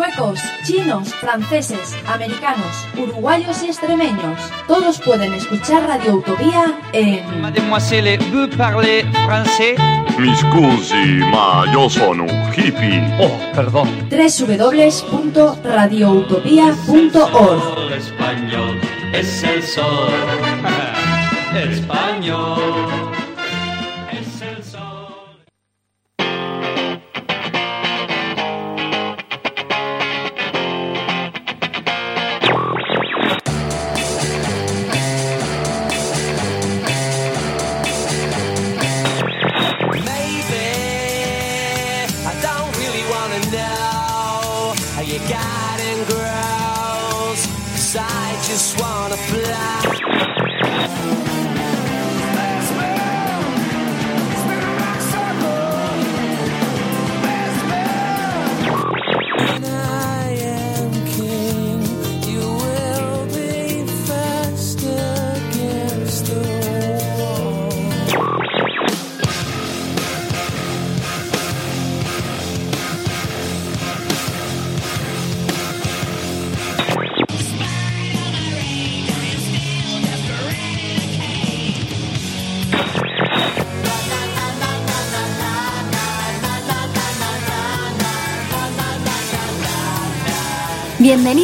suecos, chinos, franceses, americanos, uruguayos y extremeños. Todos pueden escuchar Radio Utopía en... Mademoiselle, vous parlez français? Mi scusi, ma yo sono un hippie. Oh, perdón. www.radioutopía.org Español es el sol. Español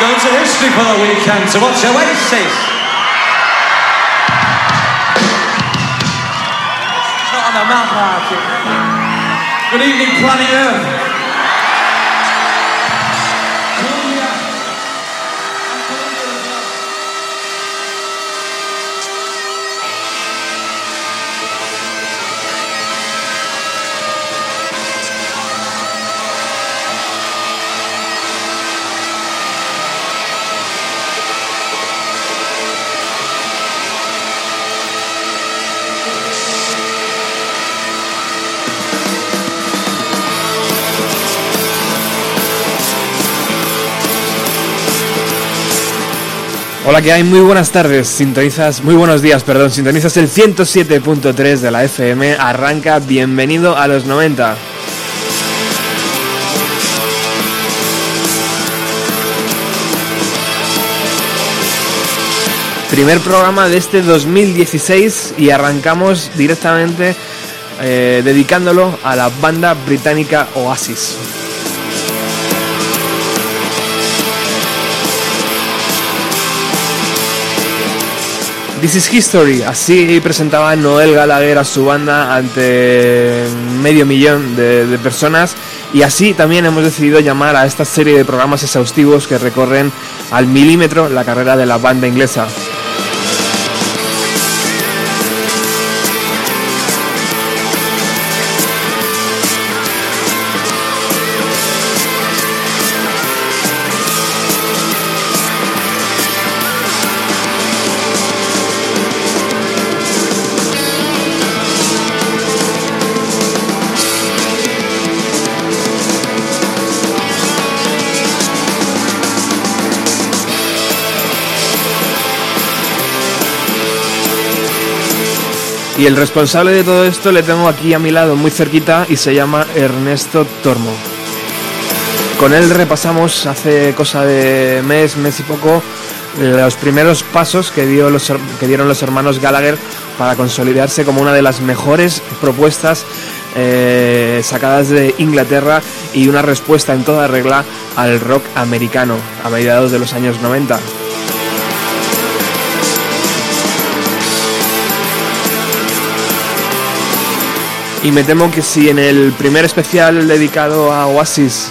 Going to history for the weekend to watch Oasis. It's not on the map. Good evening, Planet Earth. Hola, que hay? Muy buenas tardes. Sintonizas, muy buenos días, perdón. Sintonizas el 107.3 de la FM. Arranca, bienvenido a los 90. Primer programa de este 2016 y arrancamos directamente eh, dedicándolo a la banda británica Oasis. This is History, así presentaba Noel Gallagher a su banda ante medio millón de, de personas y así también hemos decidido llamar a esta serie de programas exhaustivos que recorren al milímetro la carrera de la banda inglesa. Y el responsable de todo esto le tengo aquí a mi lado, muy cerquita, y se llama Ernesto Tormo. Con él repasamos hace cosa de mes, mes y poco, los primeros pasos que, los, dieron los hermanos Gallagher para consolidarse como una de las mejores propuestas eh, sacadas de Inglaterra y una respuesta en toda regla al rock americano a mediados de los años 90. Y me temo que si en el primer especial dedicado a Oasis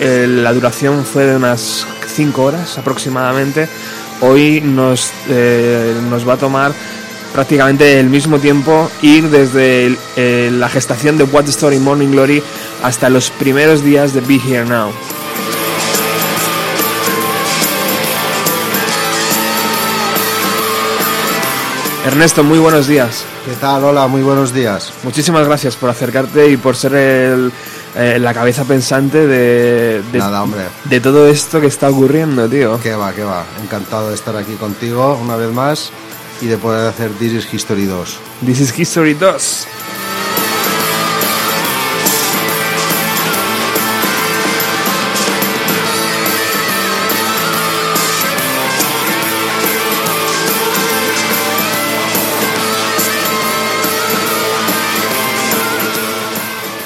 la duración fue de unas 5 horas aproximadamente, hoy nos, eh, nos va a tomar prácticamente el mismo tiempo ir desde eh, la gestación de What Story Morning Glory hasta los primeros días de Be Here Now. Ernesto, muy buenos días. ¿Qué tal? Hola, muy buenos días. Muchísimas gracias por acercarte y por ser el, eh, la cabeza pensante de, de, Nada, hombre. de todo esto que está ocurriendo, tío. ¿Qué va, qué va? Encantado de estar aquí contigo una vez más y de poder hacer This is History 2. This is History 2.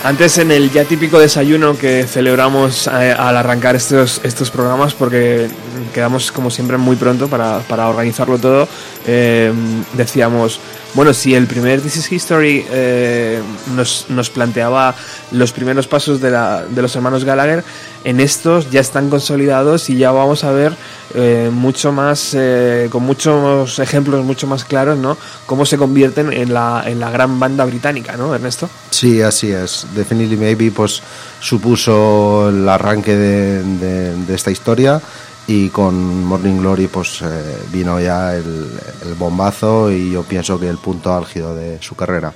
Antes en el ya típico desayuno que celebramos eh, al arrancar estos, estos programas, porque quedamos como siempre muy pronto para, para organizarlo todo, eh, decíamos, bueno, si el primer This is History eh, nos, nos planteaba los primeros pasos de, la, de los hermanos Gallagher, en estos ya están consolidados y ya vamos a ver eh, mucho más, eh, con muchos ejemplos mucho más claros, ¿no? Cómo se convierten en la, en la gran banda británica, ¿no, Ernesto? Sí, así es. Definitely Maybe pues, supuso el arranque de, de- de esta historia y con Morning Glory pues, eh, vino ya el, el bombazo y yo pienso que el punto álgido de su carrera.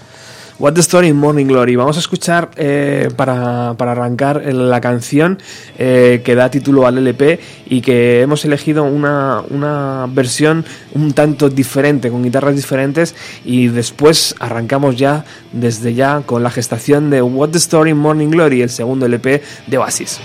What the Story in Morning Glory. Vamos a escuchar eh, para, para arrancar la canción eh, que da título al LP y que hemos elegido una, una versión un tanto diferente, con guitarras diferentes y después arrancamos ya desde ya con la gestación de What the Story in Morning Glory, el segundo LP de Oasis.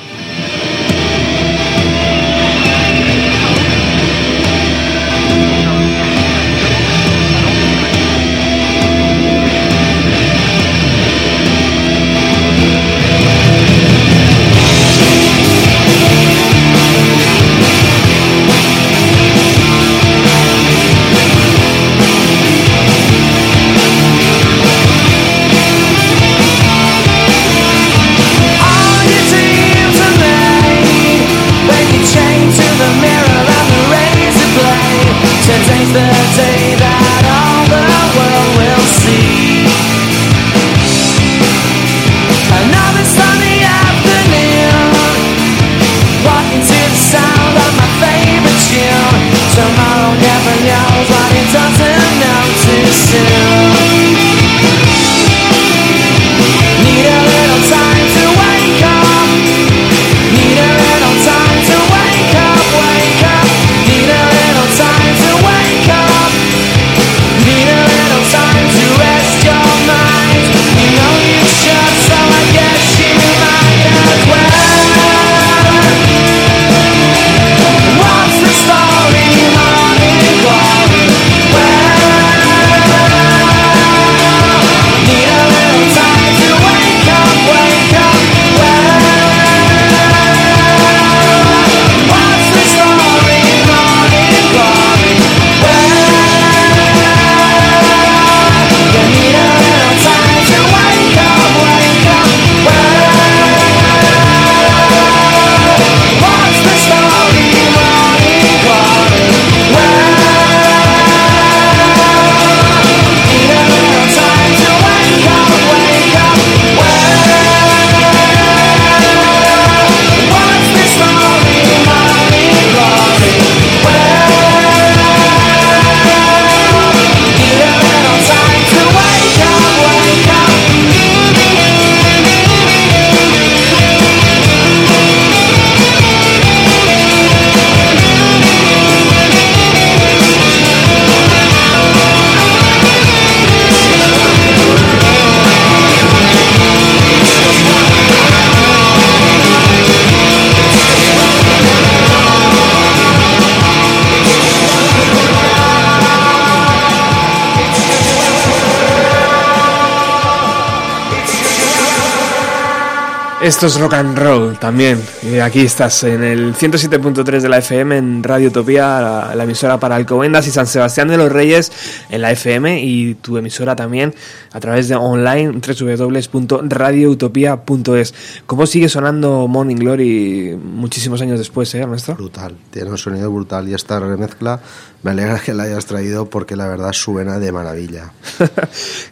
Esto es rock and roll también. Y aquí estás en el 107.3 de la FM en Radio Utopía, la, la emisora para Alcobendas y San Sebastián de los Reyes en la FM y tu emisora también a través de online www.radioutopia.es. ¿Cómo sigue sonando Morning Glory muchísimos años después, eh, Ernesto? Brutal, tiene un sonido brutal y esta remezcla me alegra que la hayas traído porque la verdad suena de maravilla.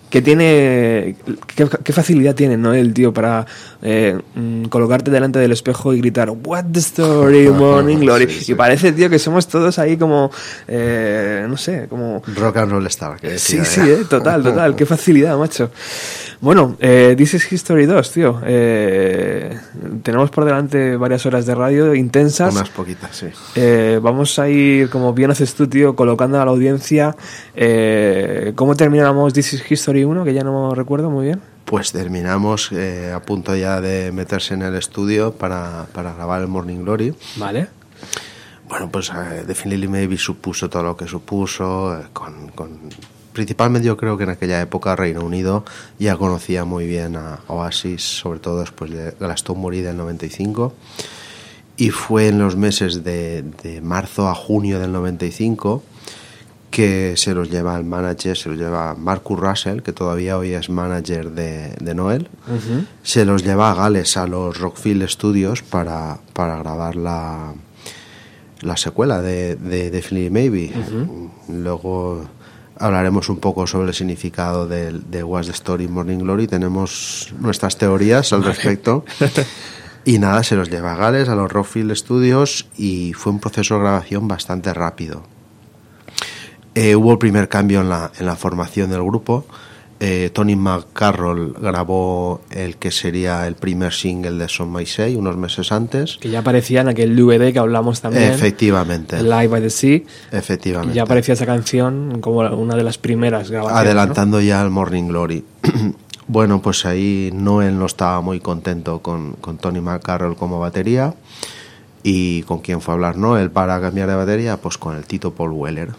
que tiene qué, qué facilidad tiene no el tío para eh, mm, colocarte delante del espejo y gritar What the story morning glory Sí, sí. y parece tío que somos todos ahí como eh, no sé como Rock and roll star, que sí sí ya. eh, total total qué facilidad macho bueno eh, This is History 2 tío eh, tenemos por delante varias horas de radio intensas Unas poquitas, sí. eh, vamos a ir, como bien haces tú, tío, colocando a la audiencia cómo terminamos This is History 1, que ya no recuerdo muy bien. Pues terminamos eh, a punto ya de meterse en el estudio para, para grabar el Morning Glory. Vale. Bueno, pues eh, Definitely Maybe supuso todo lo que supuso, eh, con, con- principalmente yo creo que en aquella época Reino Unido ya conocía muy bien a Oasis, sobre todo después de Glastonbury del 95, y fue en los meses de, de marzo a junio del 95 que se los lleva el manager, se los lleva Marcus Russell, que todavía hoy es manager de, de Noel, se los lleva a Gales, a los Rockfield Studios, para, para grabar la, la secuela de, de Definitely Maybe. Luego hablaremos un poco sobre el significado del- de, What's the Story Morning Glory. Tenemos nuestras teorías al respecto. Y nada, se los lleva a Gales, a los Rockfield Studios, y fue un proceso de grabación bastante rápido. Eh, hubo el primer cambio en la, en la formación del grupo. Eh, Tony McCarroll grabó el que sería el primer single de Son My Say unos meses antes. Que ya aparecía en aquel DVD que hablamos también. Efectivamente. Live by the Sea. Efectivamente. Ya aparecía esa canción como una de las primeras grabaciones. Adelantando ya el Morning Glory. bueno, pues ahí Noel no estaba muy contento con, con Tony McCarroll como batería. ¿Y con quién fue a hablar Noel para cambiar de batería? Pues con el Tito Paul Weller.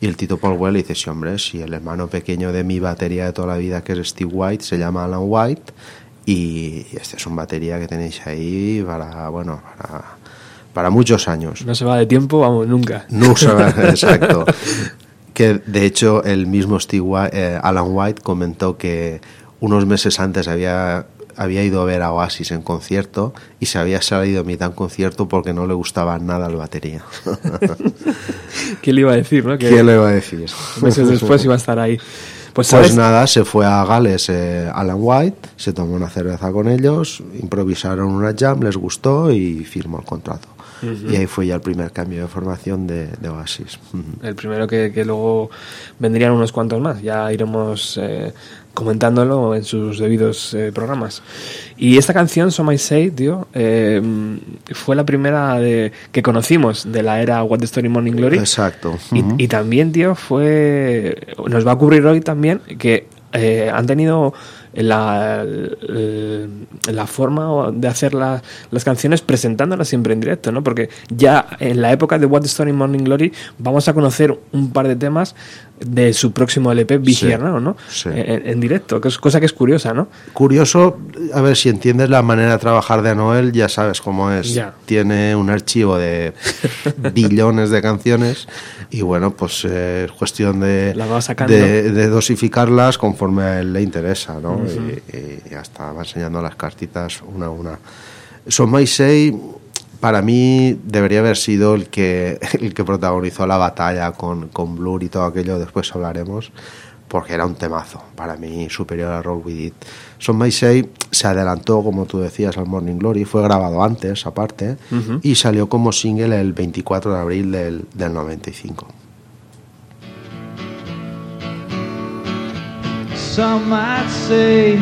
Y el Tito Paul Weller dice, sí, hombre, si el hermano pequeño de mi batería de toda la vida, que es Steve White, se llama Alan White, y este es un batería que tenéis ahí para, bueno, para, para muchos años. ¿no? No se va de tiempo, vamos, nunca. No se va, exacto. Que de hecho el mismo Steve White- eh, Alan White comentó que unos meses antes había, había ido a ver a Oasis en concierto y se había salido a mitad en concierto porque no le gustaba nada la batería. ¿Quién le iba a decir, no? ¿Quién le iba a decir? meses después iba a estar ahí. Pues, Pues nada, se fue a Gales eh, Alan White, se tomó una cerveza con ellos, improvisaron una jam, les gustó y firmó el contrato. Y ahí fue ya el primer cambio de formación de, de Oasis. Ujú. El primero que, que luego vendrían unos cuantos más. Ya iremos eh, comentándolo en sus debidos eh, programas. Y esta canción, So My Say, tío, eh, fue la primera de, que conocimos de la era What the Story Morning Glory. Exacto. Y, Ujú. y también, tío, fue. Nos va a ocurrir hoy también que eh, han tenido la, la forma de hacer la- las canciones presentándolas siempre en directo, ¿no? Porque ya en la época de What the Story Morning Glory vamos a conocer un par de temas de su próximo LP, Vigierno, ¿no? sí. En, en directo, que es cosa que es curiosa, ¿no? Curioso, a ver si entiendes la manera de trabajar de Noel, ya sabes cómo es. Ya. Tiene un archivo de billones de canciones y bueno, pues eh, es cuestión de, de, de dosificarlas conforme a él le interesa, ¿no? y, y ya está, va enseñando las cartitas una a una. Son My Say, para mí, debería haber sido el que, el que protagonizó la batalla con, con Blur y todo aquello, después hablaremos, porque era un temazo, para mí superior a Roll With It. Son My Say se adelantó, como tú decías, al Morning Glory, fue grabado antes, aparte, y salió como single el 24 de abril del, del 95. Some might say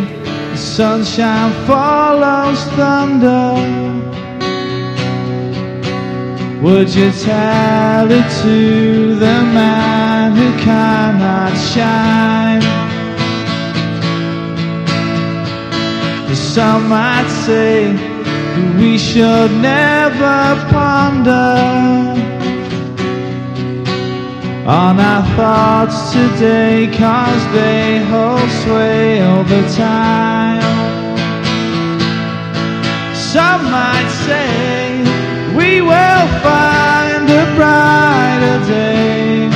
the sunshine follows thunder. Would you tell it to the man who cannot shine? Some might say we should never ponder on our thoughts today cause they hold sway the time Some might say will find a brighter day.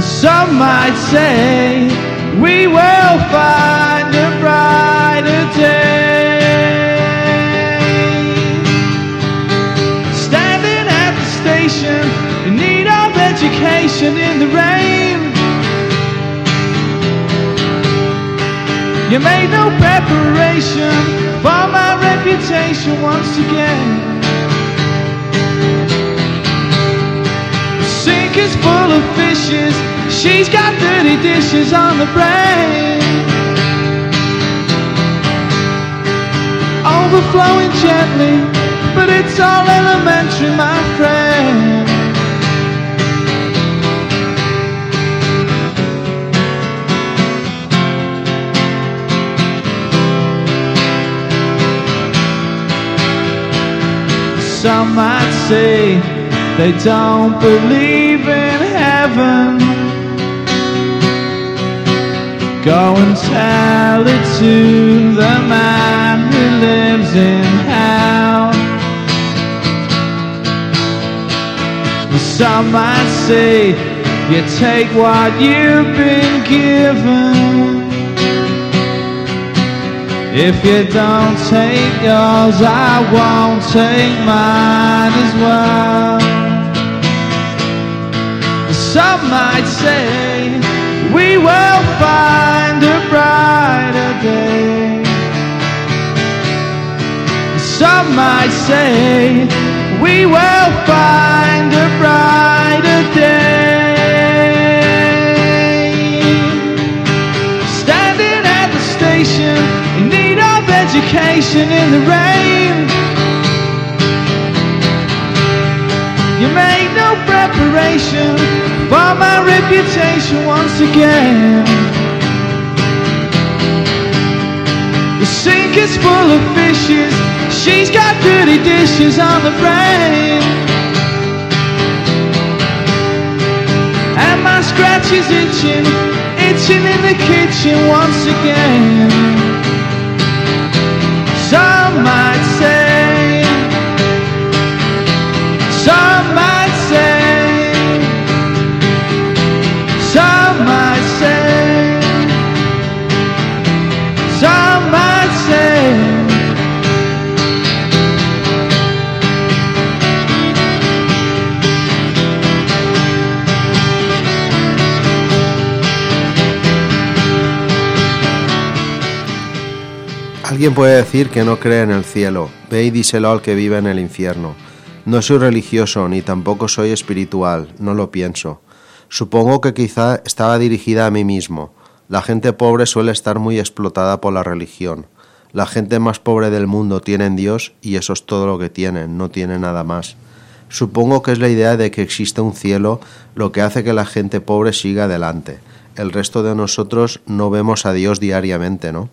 Some might say we will find a brighter day. Standing at the station in need of education in the rain. You made no preparation for my reputation once again. The sink is full of fishes. She's got dirty dishes on the brain. Overflowing gently, but it's all elementary, my friend. Some might say they don't believe in heaven. Go and tell it to the man who lives in hell. Some might say you take what you've been given. If you don't take yours, I won't take mine as well. Some might say we will find a brighter day. Some might say we will find a brighter day. Education in the rain. You made no preparation for my reputation once again. The sink is full of fishes. She's got dirty dishes on the brain. And my scratch is itching, itching in the kitchen once again. Might say, Alguien puede decir que no cree en el cielo. Ve y díselo al que vive en el infierno. No soy religioso ni tampoco soy espiritual, no lo pienso. Supongo que quizá estaba dirigida a mí mismo. La gente pobre suele estar muy explotada por la religión. La gente más pobre del mundo tiene en Dios y eso es todo lo que tienen, no tiene nada más. Supongo que es la idea de que existe un cielo lo que hace que la gente pobre siga adelante. El resto de nosotros no vemos a Dios diariamente, ¿no?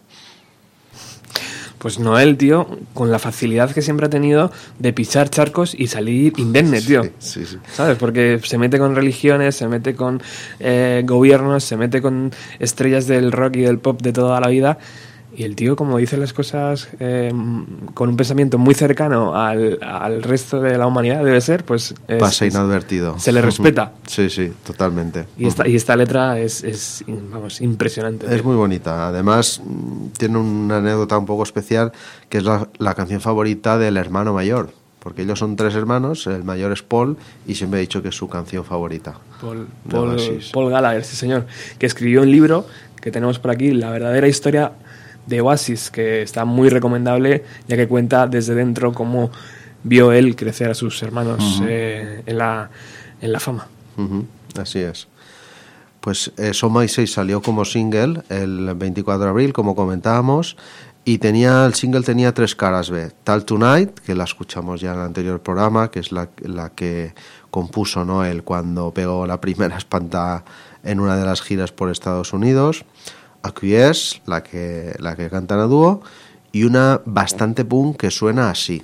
Pues Noel, tío, con la facilidad que siempre ha tenido de pisar charcos y salir indemne, tío. Sí, sí. ¿Sabes? Porque se mete con religiones, se mete con eh, gobiernos, se mete con estrellas del rock y del pop de toda la vida. Y el tío, como dice las cosas eh, con un pensamiento muy cercano al, al resto de la humanidad, debe ser, pues. es- Pasa es- inadvertido. se le respeta. Sí, sí, totalmente. Y esta, y esta letra es, es, vamos, impresionante. Es tío. muy bonita. Además, mm, tiene una anécdota un poco especial, que es la, la canción favorita del hermano mayor. Porque ellos son tres hermanos, el mayor es Paul, y siempre he dicho que es su canción favorita. Paul, Paul. Paul Gallagher, sí señor, que escribió un libro que tenemos por aquí, La verdadera historia de Oasis, que está muy recomendable, ya que cuenta desde dentro cómo vio él crecer a sus hermanos eh, en, la, en la fama. Así es. Pues eh, So My Say salió como single el 24 de abril, como comentábamos, y tenía el single tenía tres caras B. Tal Tonight, que la escuchamos ya en el anterior programa, que es la, la que compuso Noel cuando pegó la primera espanta en una de las giras por Estados Unidos. Acquiesce, la que, la que cantan a dúo, y una bastante punk que suena así.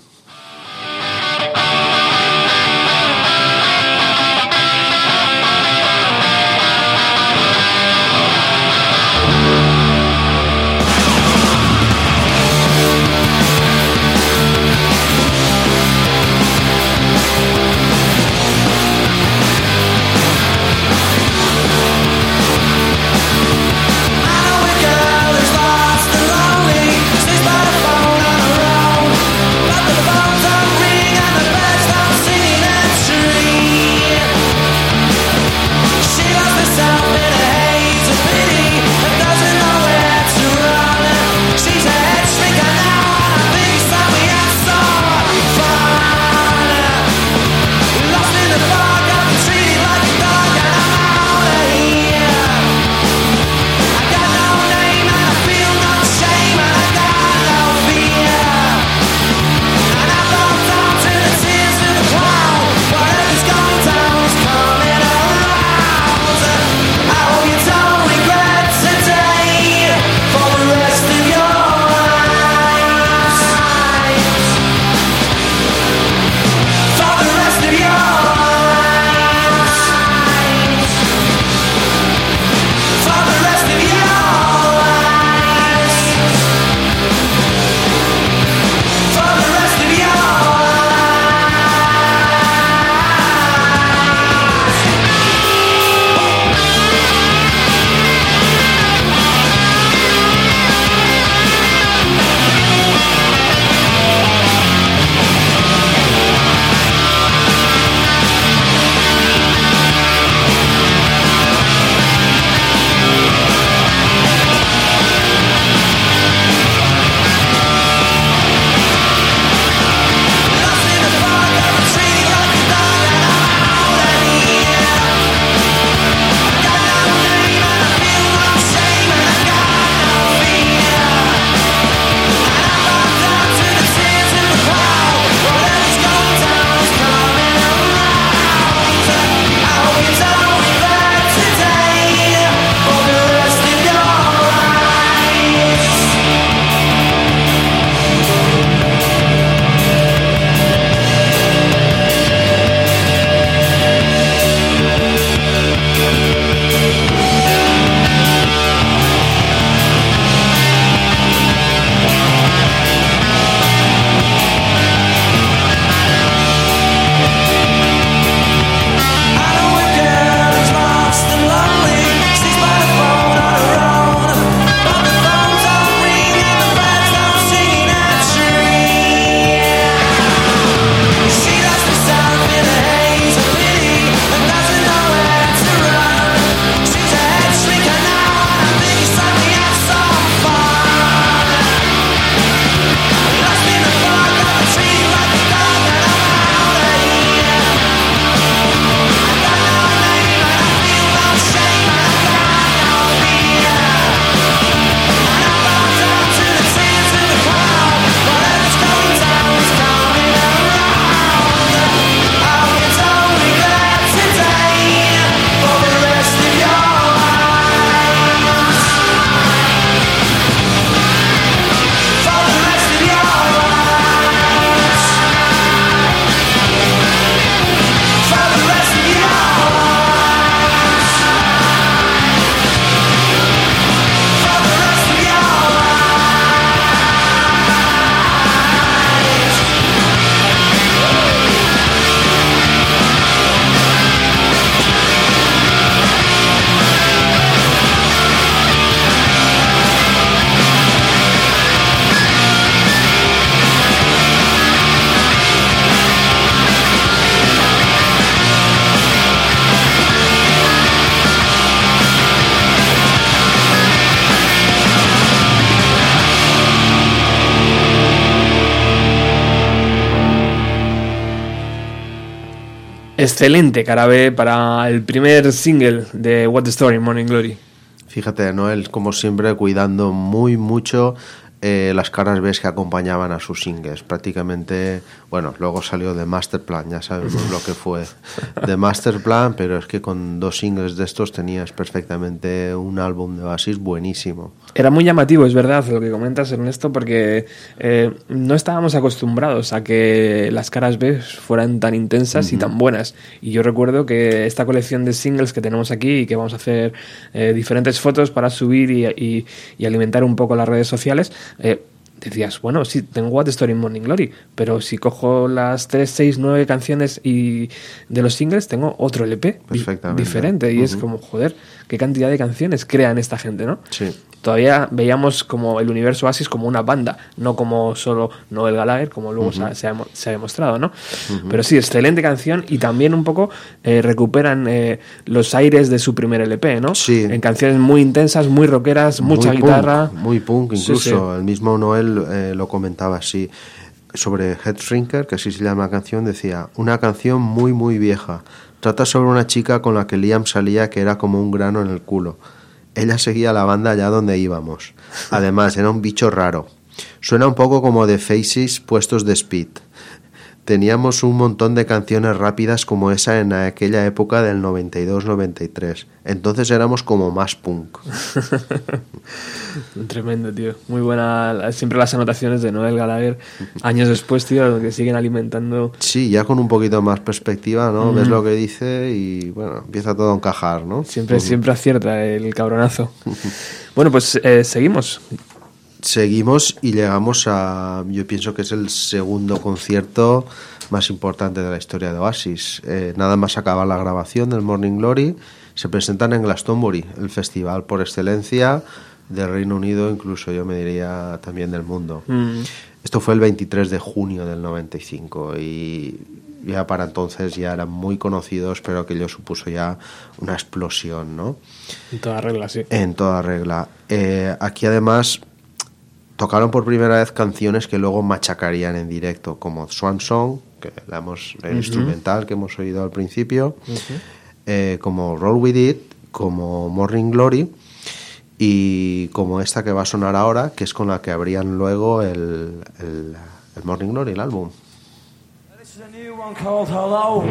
Excelente cara B para el primer single de What Story, Morning Glory. Fíjate, Noel, como siempre, cuidando muy mucho eh, las caras B que acompañaban a sus singles. Prácticamente, bueno, luego salió de Masterplan, ya sabemos lo que fue de Masterplan, pero es que con dos singles de estos tenías perfectamente un álbum de Oasis buenísimo. Era muy llamativo, es verdad, lo que comentas, Ernesto, porque eh, no estábamos acostumbrados a que las caras B fueran tan intensas y tan buenas. Y yo recuerdo que esta colección de singles que tenemos aquí y que vamos a hacer eh, diferentes fotos para subir y, y- y alimentar un poco las redes sociales, eh, decías, bueno, sí, tengo What the Story in Morning Glory, pero si cojo las 3, 6, 9 canciones y de los singles, tengo otro LP diferente. Y es como, joder, qué cantidad de canciones crean esta gente, ¿no? Sí. Todavía veíamos como el universo Oasis como una banda, no como solo Noel Gallagher, como luego se, ha, se ha demo- se ha demostrado, ¿no? Pero sí, excelente canción y también un poco eh, recuperan eh, los aires de su primer LP, ¿no? Sí. En canciones muy intensas, muy rockeras, mucha muy guitarra. Punk, muy punk, Sí, incluso. sí. El mismo Noel eh, lo comentaba así. Sobre Head Shrinker, que así se llama la canción, decía: Una canción muy, muy vieja. Trata sobre una chica con la que Liam salía que era como un grano en el culo. Ella seguía la banda allá donde íbamos. Además, era un bicho raro. Suena un poco como de Faces puestos de speed. Teníamos un montón de canciones rápidas como esa en aquella época del 92-93. Entonces éramos como más punk. Tremendo, tío. Muy buena. Siempre las anotaciones de Noel Gallagher, años después, tío, que siguen alimentando. Sí, ya con un poquito más perspectiva, ¿no? Ves lo que dice y bueno, empieza todo a encajar, ¿no? Siempre, siempre acierta el cabronazo. bueno, pues eh, seguimos. Seguimos y llegamos a, yo pienso que es el segundo concierto más importante de la historia de Oasis. Eh, nada más acaba la grabación del Morning Glory, se presentan en Glastonbury, el festival por excelencia del Reino Unido, incluso yo me diría también del mundo. Mm. Esto fue el 23 de junio del 95 y ya para entonces ya eran muy conocidos, pero que ello supuso ya una explosión, ¿no? En toda regla, sí. En toda regla. Eh, aquí además tocaron por primera vez canciones que luego machacarían en directo, como Swan Song, que la hemos, el instrumental que hemos oído al principio, eh, como Roll With It, como Morning Glory y como esta que va a sonar ahora, que es con la que abrían luego el, el- el Morning Glory, el álbum. This is a new one called Hello.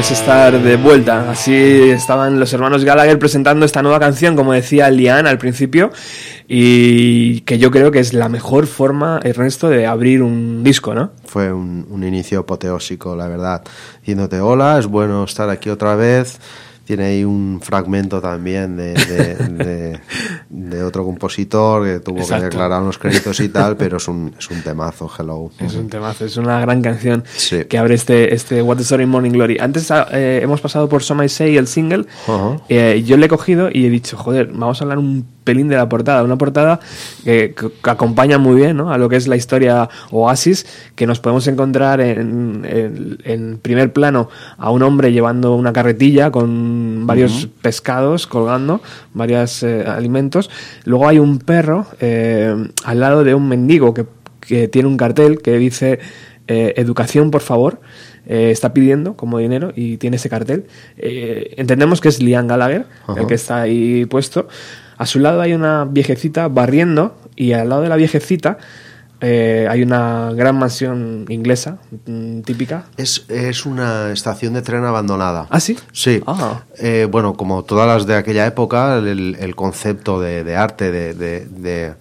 Es estar de vuelta. Así estaban los hermanos Gallagher presentando esta nueva canción, como decía Lian al principio, y que yo creo que es la mejor forma, Ernesto, de abrir un disco, ¿no? Fue un, un inicio apoteósico, la verdad. Diciéndote, hola, es bueno estar aquí otra vez. Tiene ahí un fragmento también de, de, de- de otro compositor que tuvo Exacto. que declarar unos créditos y tal, pero es un, es un temazo, Hello. Es un temazo, es una gran canción Sí. que abre este, este What the Story in Morning Glory. Antes ah, eh, hemos pasado por Some I Say, el single. Eh, yo le he cogido y he dicho, joder, vamos a hablar un pelín de la portada. Una portada que, que- que acompaña muy bien ¿no? a lo que es la historia Oasis, que nos podemos encontrar en, en- en primer plano a un hombre llevando una carretilla con varios pescados colgando, varios eh, alimentos. Luego hay un perro eh, al lado de un mendigo que, que tiene un cartel que dice eh, educación, por favor. Eh, está pidiendo como dinero y tiene ese cartel. Eh, entendemos que es Liam Gallagher, Ajá. el que está ahí puesto. A su lado hay una viejecita barriendo y al lado de la viejecita eh, hay una gran mansión inglesa mm, típica. Es, es una estación de tren abandonada. ¿Ah, sí? Sí. Ah. Eh, bueno, como todas las de aquella época, el, el concepto de, de arte, de, de- de-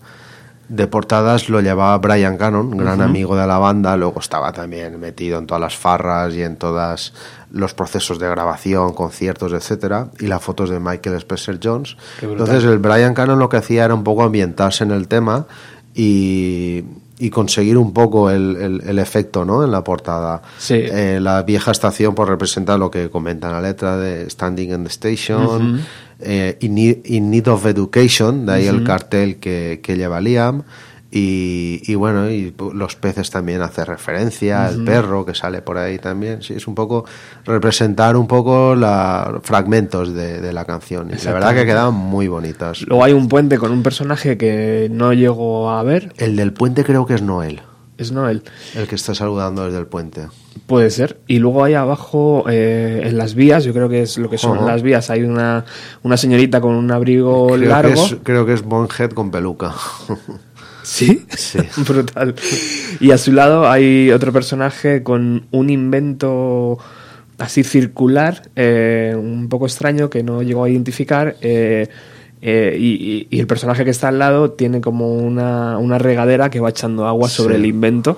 de portadas, lo llevaba Brian Cannon, gran amigo de la banda. Luego estaba también metido en todas las farras y en todos los procesos de grabación, conciertos, etcétera, y las fotos de Michael Spencer Jones. Entonces, el Brian Cannon lo que hacía era un poco ambientarse en el tema y, y conseguir un poco el, el- el efecto ¿no? en la portada. Sí. Eh, la vieja estación pues, representa lo que comenta en la letra de Standing in the Station, eh, in, need, in Need of Education, de ahí el cartel que, que lleva Liam. Y, y bueno, y los peces también hace referencia, el perro que sale por ahí también. Sí, es un poco representar un poco la, fragmentos de, de la canción. Y la verdad que quedan muy bonitas. Luego hay un puente con un personaje que no llego a ver. El del puente creo que es Noel, Es Noel. el que está saludando desde el puente. Puede ser. Y luego ahí abajo, eh, en las vías, yo creo que es lo que son las vías, hay una, una señorita con un abrigo Creo largo. que, es, creo que es Bonhead con peluca. ¿Sí? Sí. Brutal. Y a su lado hay otro personaje con un invento así circular, eh, un poco extraño que no llegó a identificar. eh, eh, y, y- y el personaje que está al lado tiene como una, una regadera que va echando agua sobre Sí. el invento.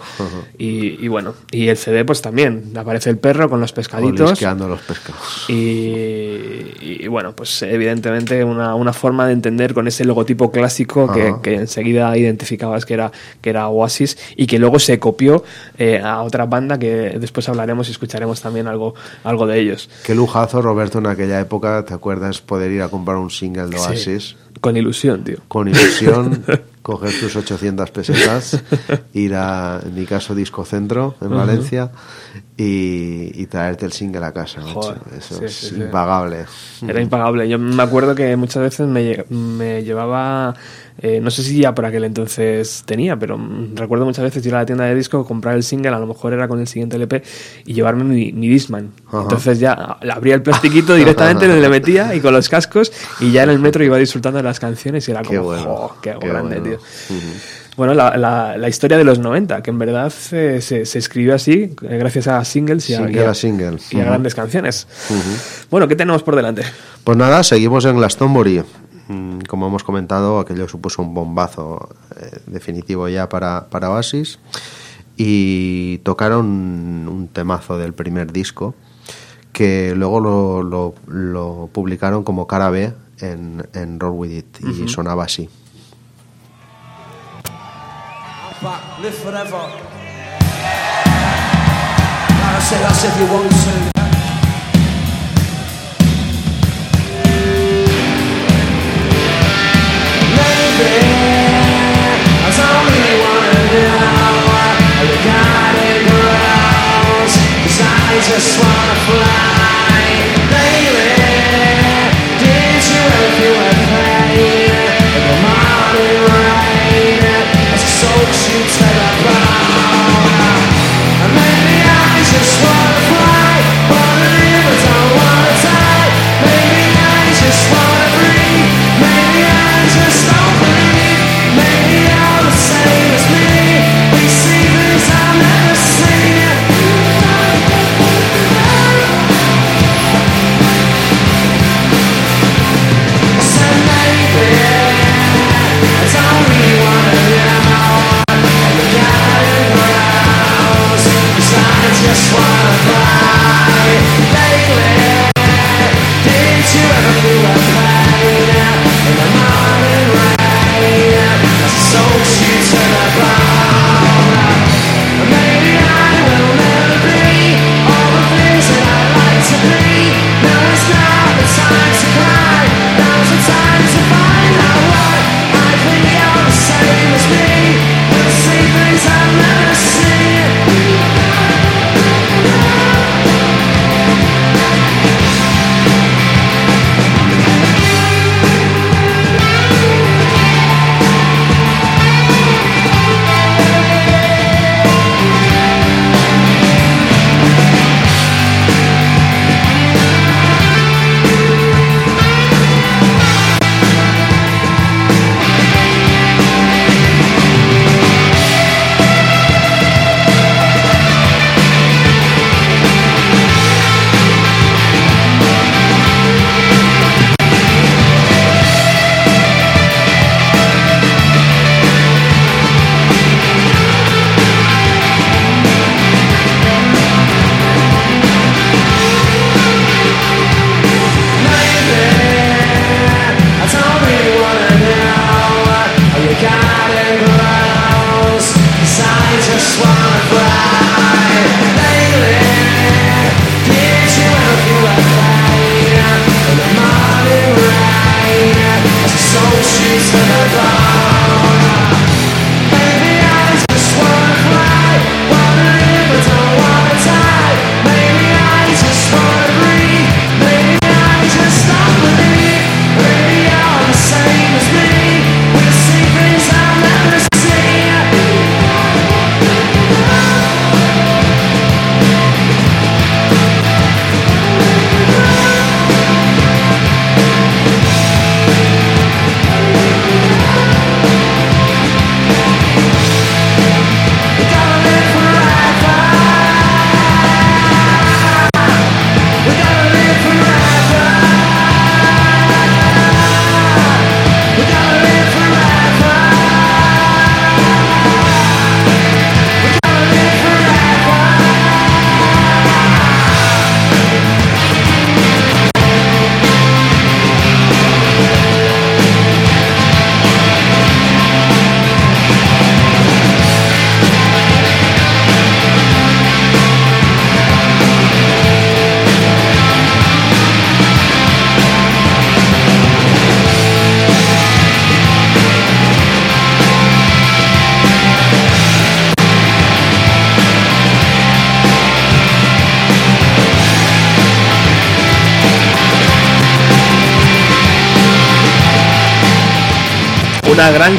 y, y bueno, y el CD pues también. Aparece el perro con los pescaditos. Los pescados. Y, bueno, pues evidentemente una, una forma de entender con ese logotipo clásico que enseguida identificabas que era, que era Oasis y que luego se copió eh, a otra banda que después hablaremos y escucharemos también algo, algo de ellos. Qué lujazo, Roberto, en aquella época, ¿te acuerdas poder ir a comprar un single de Oasis? Con ilusión, tío. Con ilusión, coger tus 800 pesetas, ir a, en mi caso, Disco Centro, en Valencia, y, y traerte el single a casa. Joder, Eso sí, es sí, sí. impagable. Era impagable. Yo me acuerdo que muchas veces me, me llevaba, eh, no sé si ya por aquel entonces tenía, pero recuerdo muchas veces ir a la tienda de disco, comprar el single, a lo mejor era con el siguiente LP, y llevarme mi, mi Discman. Ajá. Entonces ya abría el plastiquito directamente, le metía y con los cascos, y ya en el metro iba disfrutando de las canciones y era Qué como, bueno, "Jo, qué, qué grande, bueno". Tío. Bueno, la, la- la historia de los 90, que en verdad eh, se, se escribió así, eh, gracias a singles y a, Single y a- grandes canciones. Bueno, ¿qué tenemos por delante? Pues nada, seguimos en Glastonbury. Mm, Como hemos comentado, aquello supuso un bombazo eh, definitivo ya para, para Oasis. Y tocaron un temazo del primer disco que luego lo, lo- lo publicaron como cara B en, en Roll With It y sonaba así. Back, live forever. I say that's if you want to. Maybe I don't really wanna know how the garden grows, 'cause I just wanna fly. Lately, did you ever feel as it soaks you to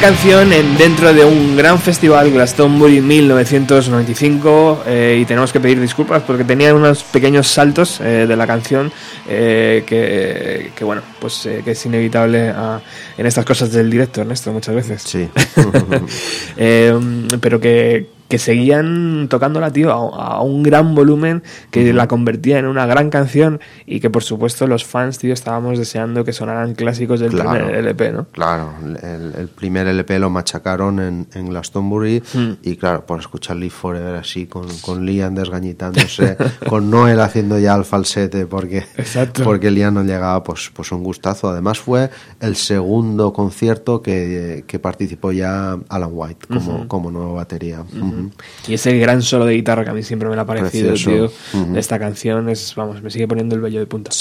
canción en, dentro de un gran festival Glastonbury 1995 eh, y tenemos que pedir disculpas porque tenía unos pequeños saltos eh, de la canción eh, que, que, bueno, pues que es inevitable a- en estas cosas del directo, Ernesto, muchas veces. Sí. Pero que, que seguían tocándola, tío, a, a un gran volumen que la convertía en una gran canción y que, por supuesto, los fans, tío, estábamos deseando que sonaran clásicos del Claro. primer LP, ¿no? Claro, el, el primer LP lo machacaron en, en Glastonbury Hmm. y claro, por escuchar Live Forever así, con, con Liam desgañitándose, con Noel haciendo ya el falsete porque, Exacto. porque Liam no llegaba, pues, pues un gustazo. Además fue el segundo concierto que, que participó ya Alan White como, como nueva batería. Y ese gran solo de guitarra que a mí siempre me lo ha parecido, tío, de esta canción, es, vamos, me sigue poniendo el vello de punta.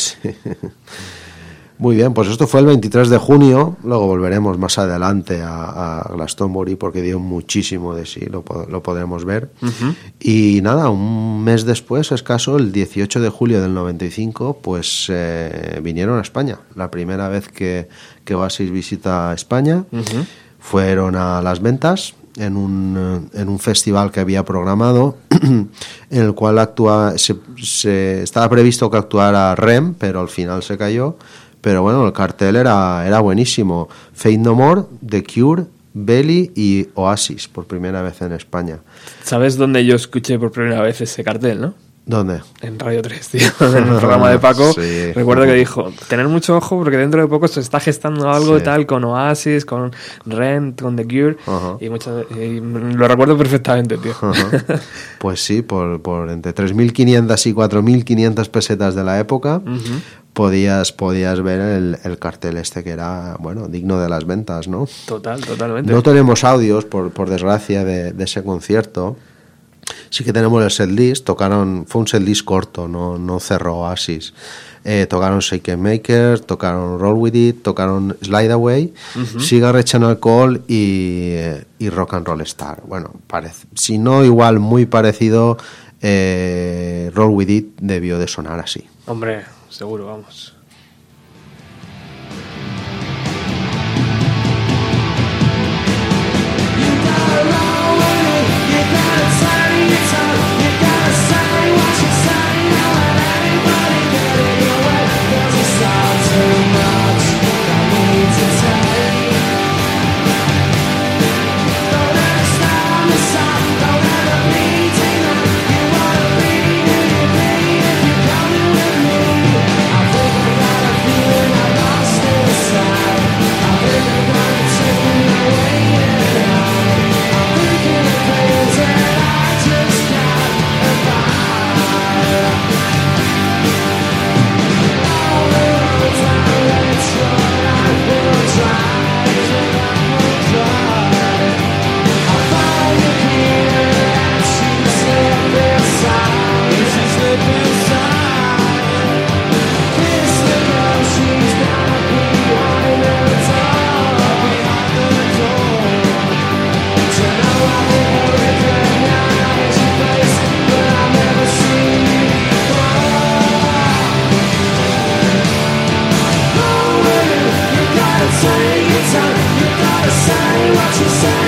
Muy bien, pues esto fue el 23 de junio, luego volveremos más adelante a, a Glastonbury porque dio muchísimo de sí, lo, lo podremos ver. Y nada, un mes después, escaso, el 18 de julio del 95, pues eh, vinieron a España. La primera vez que, que Oasis visita España, fueron a las ventas en un, eh, en un festival que había programado en el cual actúa, se, se- estaba previsto que actuara Rem, pero al final se cayó. Pero bueno, el cartel era, era buenísimo. Fate No More, The Cure, Belly y Oasis, por primera vez en España. ¿Sabes dónde yo escuché por primera vez ese cartel, no? ¿Dónde? En Radio 3, tío, en el programa de Paco. Sí. Recuerdo que dijo, tener mucho ojo porque dentro de poco se está gestando algo Sí. tal con Oasis, con Rent, con The Cure. Y, muchas- y lo recuerdo perfectamente, tío. Pues sí, por, por entre 3.500 y 4.500 pesetas de la época, podías, podías ver el, el cartel este que era, bueno, digno de las ventas, ¿no? Total, totalmente. No tenemos audios, por, por desgracia, de, de ese concierto. Sí que tenemos el setlist, tocaron, fue un setlist corto, no, no cerró Oasis. Eh, tocaron Shake and Maker, tocaron Roll With It, tocaron Slide Away, Cigarette and Alcohol y, eh, y Rock and Roll Star. Bueno, parece, si no igual muy parecido, eh, Roll With It debió de sonar así. Hombre, seguro, vamos. Don't what you say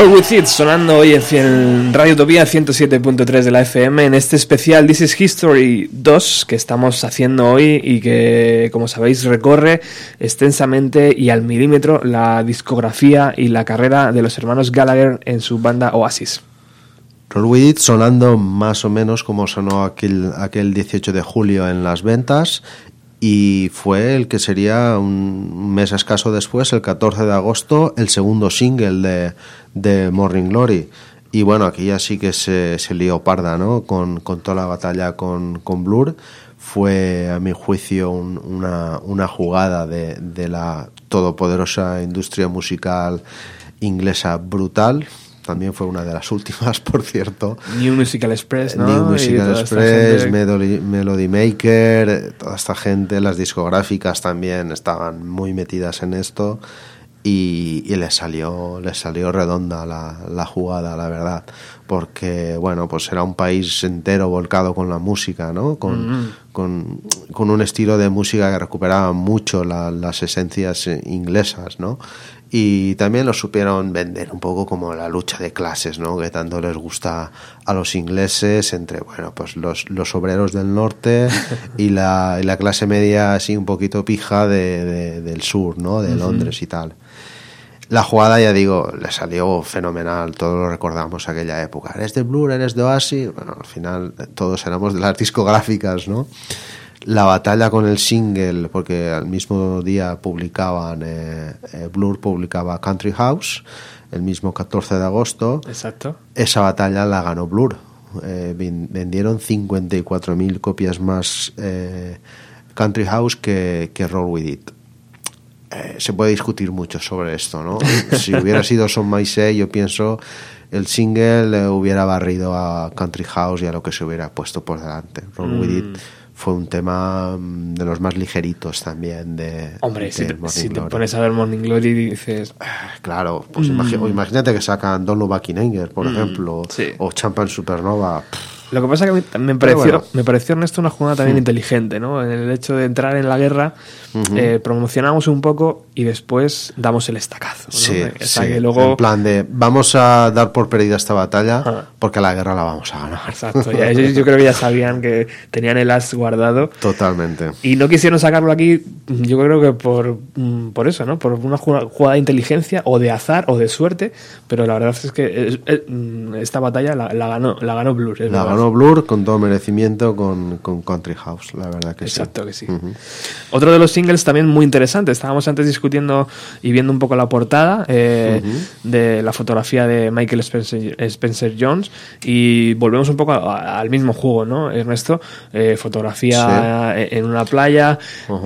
Roll With It sonando hoy en Radio Utopía 107.3 de la FM en este especial This is History 2 que estamos haciendo hoy y que, como sabéis, recorre extensamente y al milímetro la discografía y la carrera de los hermanos Gallagher en su banda Oasis. Roll With It sonando más o menos como sonó aquel, aquel 18 de julio en las ventas y fue el que sería un mes escaso después, el 14 de agosto, el segundo single de, de Morning Glory. Y bueno, aquí ya sí que se, se lió parda, ¿no? Con, con toda la batalla con, con Blur. Fue, a mi juicio, un- una, una jugada de, de la todopoderosa industria musical inglesa brutal. También fue una de las últimas, por cierto. New Musical Express, ¿no? New Musical Express, gente. Melody, Melody Maker, eh, toda esta gente, las discográficas también estaban muy metidas en esto y, y les salió les salió redonda la, la jugada, la verdad, porque bueno, pues era un país entero volcado con la música, ¿no? Con, Mm. con, con un estilo de música que recuperaba mucho la- las esencias eh, inglesas, ¿no? Y también lo supieron vender un poco como la lucha de clases, ¿no? Que tanto les gusta a los ingleses entre, bueno, pues los, los obreros del norte y la, y la clase media así un poquito pija de, de- del sur, ¿no? De. Londres y tal. La jugada, ya digo, le salió fenomenal, todos lo recordamos aquella época. ¿Eres de Blur? ¿Eres de Oasis? Bueno, al final todos éramos de las discográficas, ¿no? La batalla con el single, porque al mismo día publicaban, eh, eh, Blur publicaba Country House, el mismo 14 de agosto. Exacto. Esa batalla la ganó Blur. Eh, ven- vendieron 54.000 copias más eh, Country House que, que Roll With It. Eh, se puede discutir mucho sobre esto, ¿no? Si hubiera sido Son My Say, yo pienso el single hubiera barrido a Country House y a lo que se hubiera puesto por delante. Roll With It Mm. Fue un tema mm, de los más ligeritos también de Hombre, de si te, Morning si te Glory. pones a ver Morning Glory y dices... Claro, pues Mm. imagínate que sacan Don't Look Back in Anger, por Mm, ejemplo, sí. o Champagne Supernova. Lo que pasa es que me pareció, bueno. me pareció Ernesto una jugada también inteligente, ¿no? En el hecho de entrar en la guerra, eh, promocionamos un poco y después damos el estacazo. ¿no? Sí, O sea, sí, que luego... en plan de vamos a dar por perdida esta batalla porque la guerra la vamos a ganar. Exacto, ya- yo creo que ya sabían que tenían el as guardado Totalmente. y no quisieron sacarlo aquí, yo creo que por, mm, por eso, ¿no? Por una jugada de inteligencia o de azar o de suerte, pero la verdad es que mm, esta batalla la, la ganó, la ganó Blur. La verdad. Ganó Blur con todo merecimiento con, con Country House, la verdad que Exacto sí. que sí. Otro de los singles también muy interesante. Estábamos antes discutiendo y viendo un poco la portada eh, de la fotografía de Michael Spencer, Spencer Jones y volvemos un poco a- al mismo juego, ¿no, Ernesto? Eh, fotografía eh, en una playa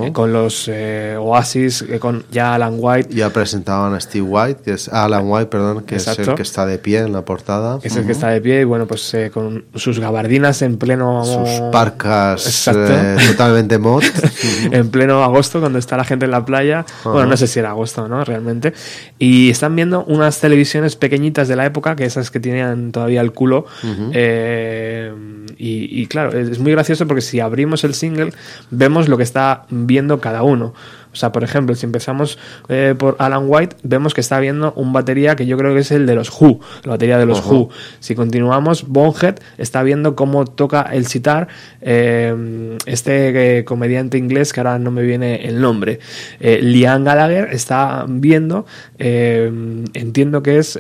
eh, con los eh, Oasis, eh, con ya Alan White. Ya presentaban a Steve White, que es Alan White, perdón, que es Exacto. el que está de pie en la portada. es el que está de pie y bueno, pues eh, con sus gabardinas en pleno... Sus parcas eh, totalmente mod. en pleno agosto, cuando está la gente en la playa. Bueno, no sé si era agosto, ¿no? Realmente. Y están viendo unas televisiones pequeñitas de la época, que esas que tenían todavía el culo. Eh, y, y claro, es muy gracioso porque si abrimos el single, vemos lo que está viendo cada uno. O sea, por ejemplo, si empezamos eh, por Alan White, vemos que está viendo un batería que yo creo que es el de los Who, la batería de los. Who. Si continuamos, Bonehead está viendo cómo toca el sitar eh, este eh, comediante inglés que ahora no me viene el nombre. Liam Gallagher está viendo, entiendo que es...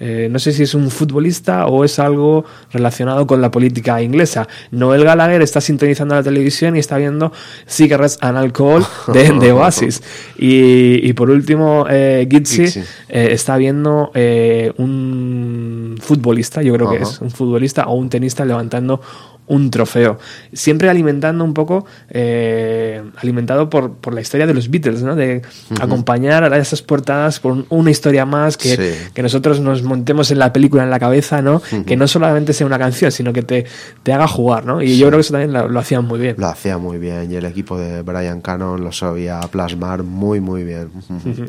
eh, no sé si es un futbolista o es algo relacionado con la política inglesa. Noel Gallagher está sintonizando la televisión y está viendo Cigarettes and Alcohol de, de Oasis. Y, y por último, eh, Gitzy. eh, está viendo eh, un futbolista, yo creo que es un futbolista o un tenista levantando un trofeo. Siempre alimentando un poco, eh, alimentado por, por la historia de los Beatles, ¿no? De acompañar a esas portadas con una historia más, que, Sí. que nosotros nos montemos en la película en la cabeza, ¿no? Que no solamente sea una canción, sino que te, te haga jugar, ¿no? Y yo creo que eso también lo, lo hacían muy bien. Lo hacía muy bien y el equipo de Brian Cannon lo sabía plasmar muy, muy bien.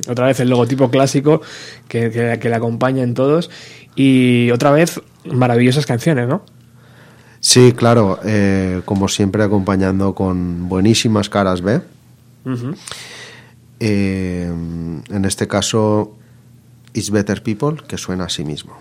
Otra vez el logotipo clásico que, que, que le acompaña en todos. Y otra vez maravillosas canciones, ¿no? Sí, claro, eh, como siempre acompañando con buenísimas caras B. Eh, en este caso, It's Better People, que suena a sí mismo.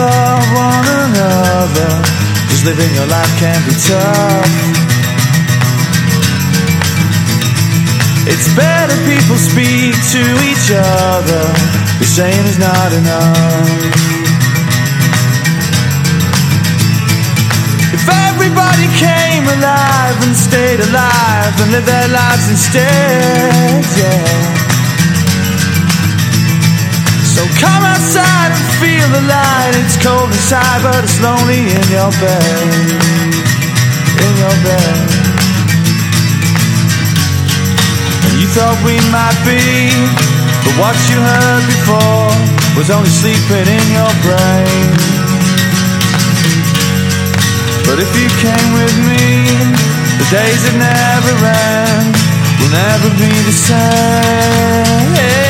Love one another. Cause living your life can be tough. It's better people speak to each other. The saying is not enough. If everybody came alive and stayed alive and lived their lives instead, yeah. So come outside and feel the light. It's cold inside, but it's lonely in your bed. In your bed. And you thought we might be, but what you heard before was only sleeping in your brain. But if you came with me, the days that never end will never be the same.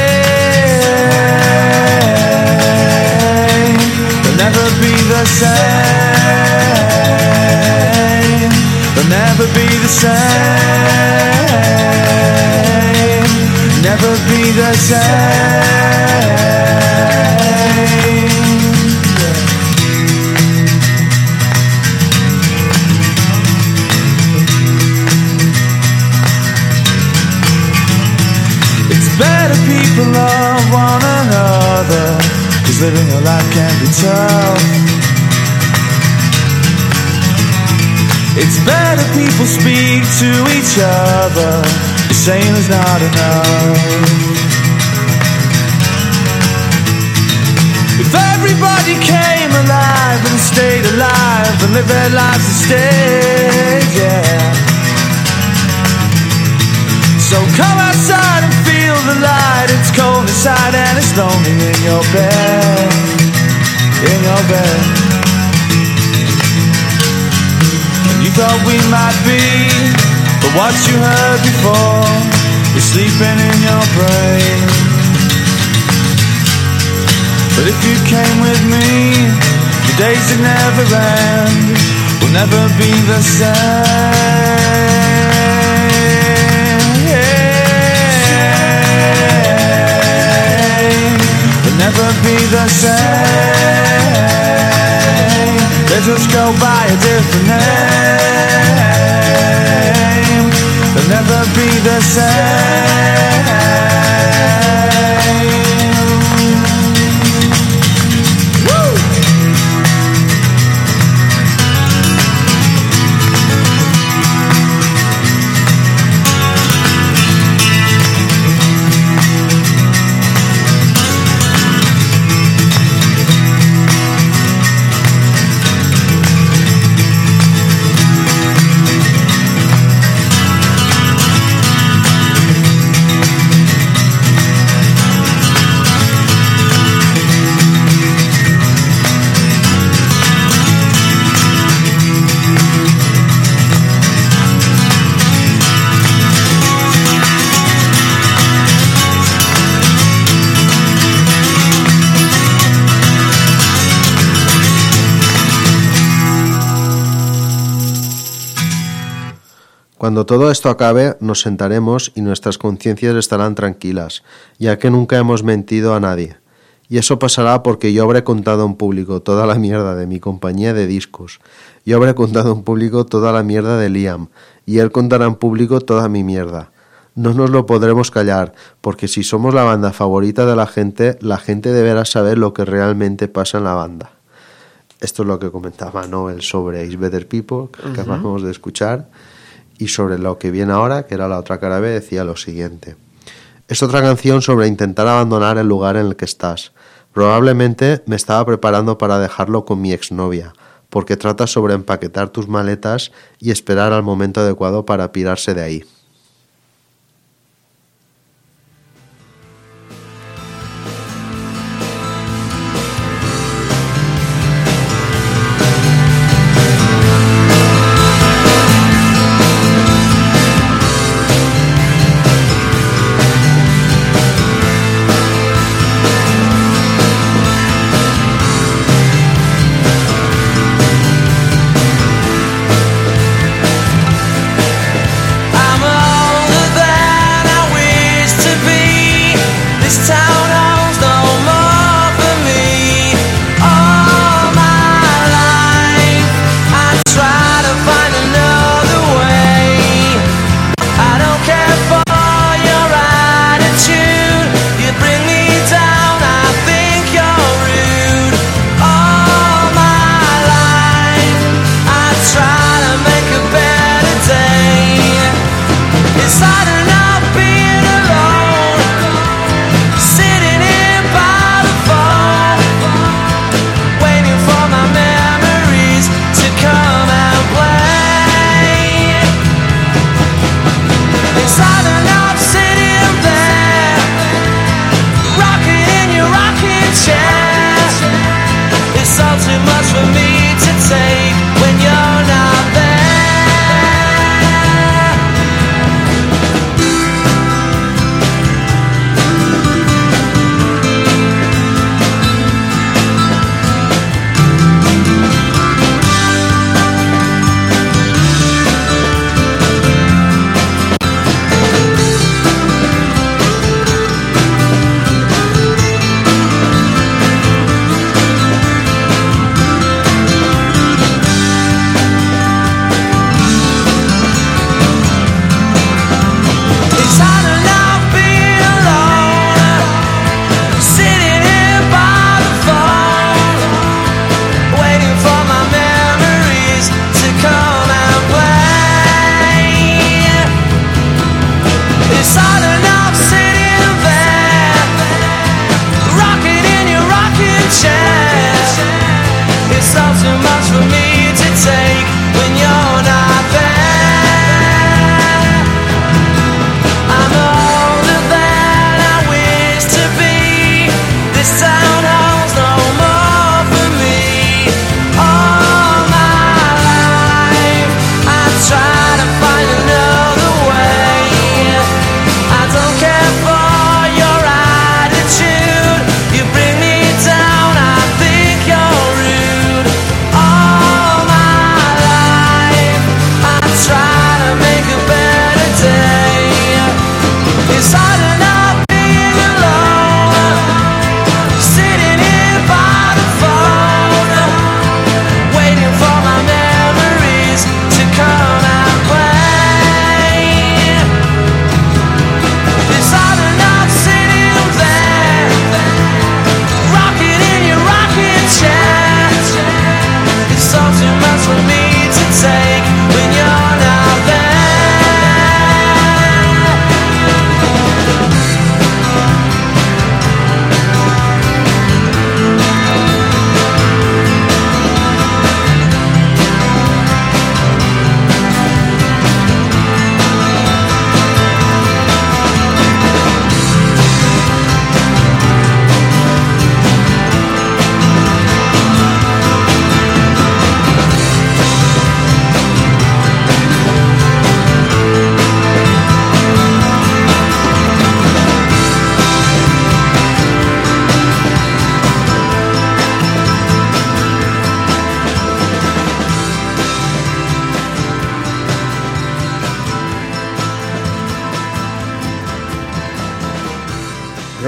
Never be the same. They'll never be the same. Never be the same. It's better people love one another. Cause living a life can be tough. It's better people speak to each other. The same is not enough. If everybody came alive and stayed alive and lived their lives instead, yeah. So come outside and feel the light. It's cold inside and it's lonely in your bed. Your bed. And you thought we might be, but what you heard before is sleeping in your brain. But if you came with me, the days that never end will never be the same. Never be the same. Let us go by a different name. They'll never be the same. Cuando todo esto acabe, nos sentaremos y nuestras conciencias estarán tranquilas, ya que nunca hemos mentido a nadie. Y eso pasará porque yo habré contado en público toda la mierda de mi compañía de discos. Yo habré contado en público toda la mierda de Liam, y él contará en público toda mi mierda. No nos lo podremos callar, porque si somos la banda favorita de la gente, la gente deberá saber lo que realmente pasa en la banda. Esto es lo que comentaba Noel sobre Is Better People, que acabamos de escuchar, y sobre lo que viene ahora, que era la otra cara B, decía lo siguiente. Es otra canción sobre intentar abandonar el lugar en el que estás. Probablemente me estaba preparando para dejarlo con mi exnovia, porque trata sobre empaquetar tus maletas y esperar al momento adecuado para pirarse de ahí.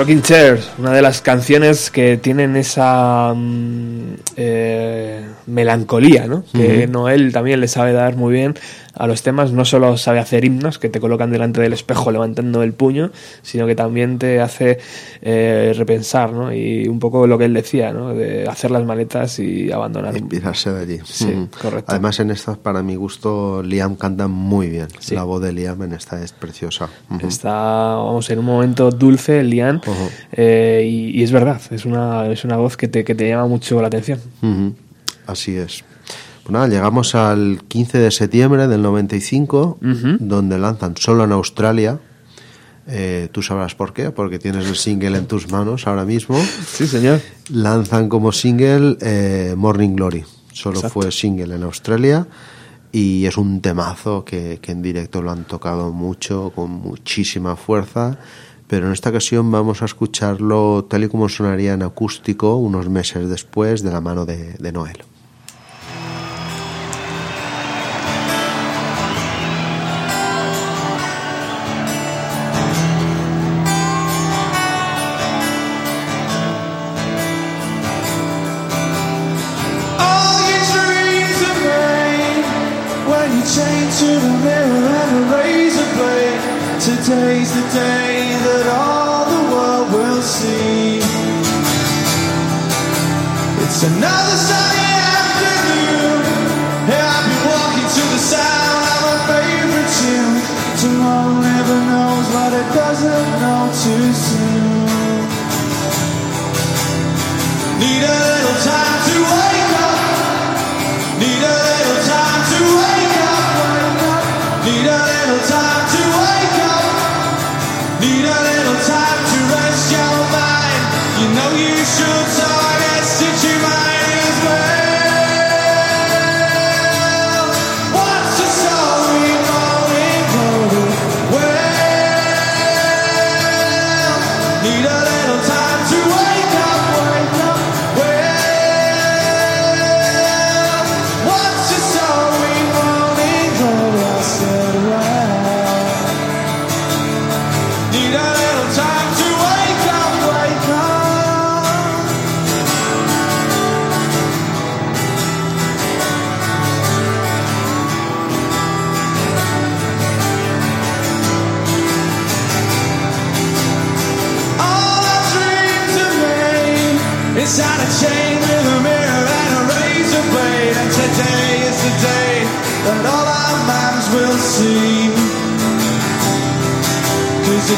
Rocking Chairs, una de las canciones que tienen esa mm, eh, melancolía, ¿no? Que Noel también le sabe dar muy bien a los temas. No solo sabe hacer himnos que te colocan delante del espejo levantando el puño, sino que también te hace eh, repensar, ¿no? Y un poco lo que él decía, ¿no? De hacer las maletas y abandonar. Y pirarse de allí. Sí, correcto. Además, en esta, para mi gusto, Liam canta muy bien. Sí. La voz de Liam en esta es preciosa. Está, vamos, en un momento dulce, Ujú. eh, y, y es verdad, es una, es una voz que te, que te llama mucho la atención. Así es. Pues nada, llegamos al 15 de septiembre del 95, Ujú. donde lanzan solo en Australia. Eh, Tú sabrás por qué, porque tienes el single en tus manos ahora mismo. Sí, señor. Lanzan como single eh, Morning Glory. Solo Exacto. fue single en Australia y es un temazo que, que en directo lo han tocado mucho, con muchísima fuerza. Pero en esta ocasión vamos a escucharlo tal y como sonaría en acústico unos meses después de la mano de, de Noel. Another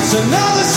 it's another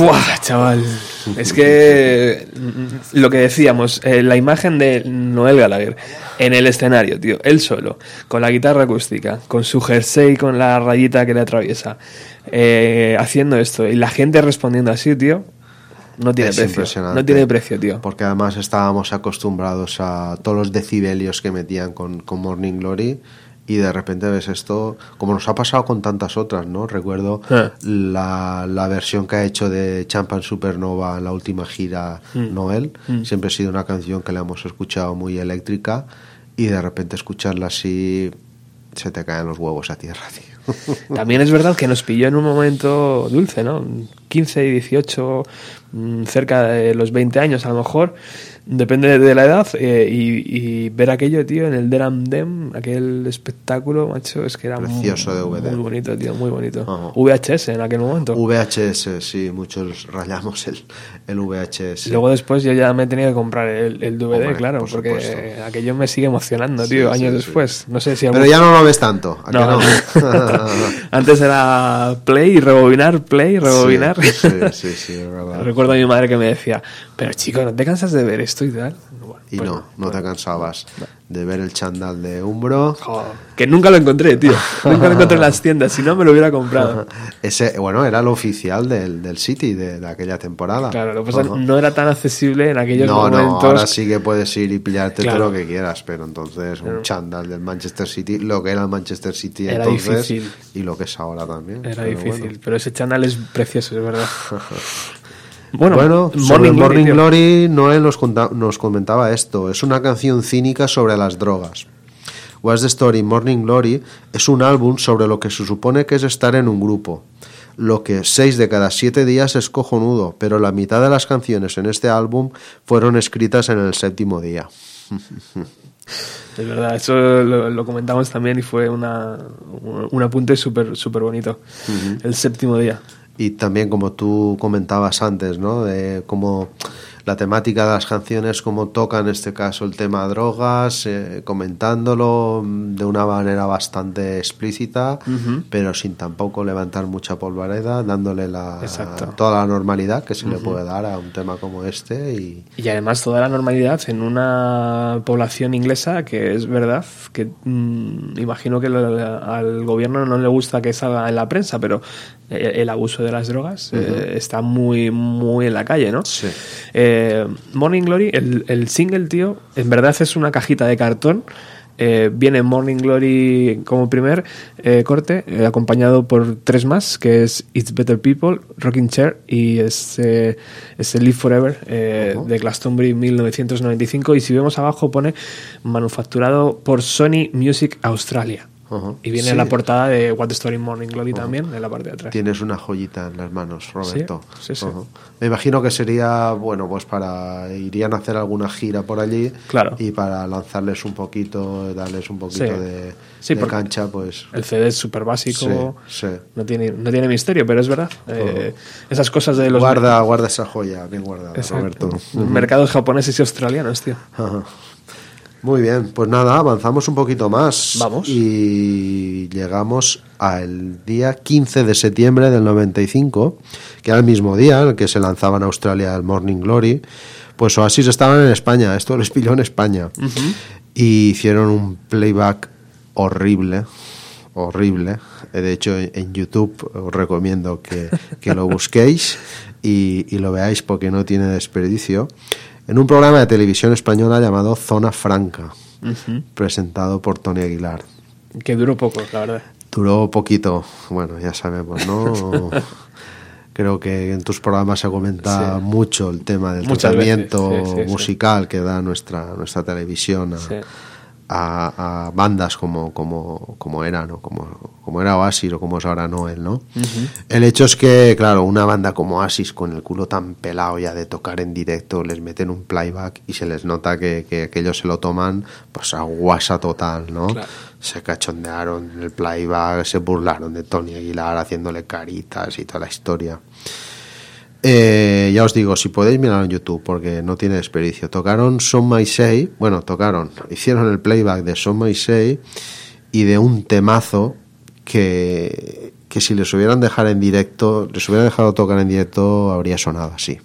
¡Fua, chaval! Es que lo que decíamos, eh, la imagen de Noel Gallagher en el escenario, tío, él solo, con la guitarra acústica, con su jersey, con la rayita que le atraviesa, eh, haciendo esto y la gente respondiendo así, tío, no tiene Es precio. No tiene precio, tío. Porque además estábamos acostumbrados a todos los decibelios que metían con, con Morning Glory y de repente ves esto, como nos ha pasado con tantas otras, ¿no? Recuerdo Eh. la, la versión que ha hecho de Champan Supernova en la última gira Mm. Noel. Mm. Siempre ha sido una canción que la hemos escuchado muy eléctrica y de repente escucharla así se te caen los huevos a tierra, tío. También es verdad que nos pilló en un momento dulce, ¿no? 15 y 18, mm, cerca de los 20 años a lo mejor, depende de la edad, eh, y, y ver aquello, tío, en el Deram Dem, aquel espectáculo, macho, es que era Precioso muy, DVD. muy bonito, tío, muy bonito. Ajá. VHS en aquel momento. VHS, sí, muchos rayamos el, el VHS. Luego después yo ya me he tenido que comprar el, el DVD, Hombre, claro, por porque supuesto. aquello me sigue emocionando, tío, sí, años sí. después. No sé si Pero ya no lo ves tanto. ¿a que No, no? antes era play, rebobinar, play, rebobinar. Sí, sí, sí, sí, es verdad. Recuerdo a mi madre que me decía, pero chico, ¿no te cansas de ver esto y tal? Bueno, Y no, no te cansabas de ver el chandal de Umbro. Joder, que nunca lo encontré, tío. Nunca lo encontré en las tiendas, si no me lo hubiera comprado. Ese, bueno, era el oficial del, del City de, de aquella temporada. Claro, lo que pasa que no era tan accesible en aquellos No, no, momentos. ahora sí que puedes ir y pillarte Claro. todo lo que quieras, pero entonces un chandal del Manchester City, lo que era el Manchester City Era entonces difícil. y lo que es ahora también. Era pero difícil, pero ese canal es precioso, es verdad. Bueno, Bueno, sobre Morning Glory, Morning. Glory, Noel nos, comentaba esto. Es una canción cínica sobre las drogas. What's the Story Morning Glory es un álbum sobre lo que se supone que es estar en un grupo. Lo que seis de cada siete días es cojonudo, pero la mitad de las canciones en este álbum fueron escritas en el séptimo día. Es verdad, eso lo, lo comentamos también y fue una, un, un apunte súper súper bonito. El séptimo día. Y también como tú comentabas antes, ¿no? De cómo la temática de las canciones, cómo toca en este caso el tema drogas, eh, comentándolo de una manera bastante explícita, pero sin tampoco levantar mucha polvareda, dándole la, Exacto. toda la normalidad que se le puede dar a un tema como este. Y Y además toda la normalidad en una población inglesa que es verdad que mm, imagino que lo- al gobierno no le gusta que salga en la prensa, pero el abuso de las drogas eh, está muy, muy en la calle, ¿no? Sí. Eh, Morning Glory, el, el single, tío, en verdad es una cajita de cartón. Eh, viene Morning Glory como primer corte, acompañado por tres más, que es It's Better People, Rocking Chair y es, es Live Forever de Glastonbury 1995. Y si vemos abajo pone manufacturado por Sony Music Australia. Ajá. Y viene Sí. la portada de What the Story Morning Glory también, en la parte de atrás. Tienes una joyita en las manos, Roberto. Sí, sí, sí. Ajá. Me imagino que sería, bueno, pues para irían a hacer alguna gira por allí Claro. y para lanzarles un poquito, darles un poquito Sí. de, Sí, de cancha, pues El CD es súper básico, Sí, sí. No, tiene, no tiene misterio, pero es verdad. Eh, esas cosas de los guarda, guarda esa joya, bien guardada, Exacto. Roberto. mercados japoneses y australianos, tío. Muy bien, pues nada, avanzamos un poquito más. Vamos. Y llegamos al día 15 de septiembre del 95, que era el mismo día en el que se lanzaba en Australia el Morning Glory. Pues Oasis estaban en España, esto les pilló en España. Y hicieron un playback horrible, horrible. De hecho, en en YouTube os recomiendo que, que lo busquéis y, y lo veáis porque no tiene desperdicio. En un programa de televisión española llamado Zona Franca, presentado por Tony Aguilar. Que duró poco, la verdad. Duró poquito, bueno, ya sabemos, ¿no? Creo que en tus programas se comenta Sí. mucho el tema del Muchas tratamiento sí, sí, sí. musical que da nuestra, nuestra televisión a, Sí. A- a bandas como, como, como era, ¿no? Como, como era Oasis o como es ahora Noel, ¿no? El hecho es que, claro, una banda como Oasis con el culo tan pelado ya de tocar en directo, les meten un playback y se les nota que, que aquellos se lo toman pues a guasa total, ¿no? Claro. Se cachondearon en el playback, se burlaron de Tony Aguilar haciéndole caritas y toda la historia. Eh, ya os digo, si podéis mirarlo en YouTube, porque no tiene desperdicio. Tocaron Son My Say, bueno, tocaron, hicieron el playback de Son My Say y de un temazo que, que si les hubieran dejado en directo, les hubieran dejado tocar en directo, habría sonado así.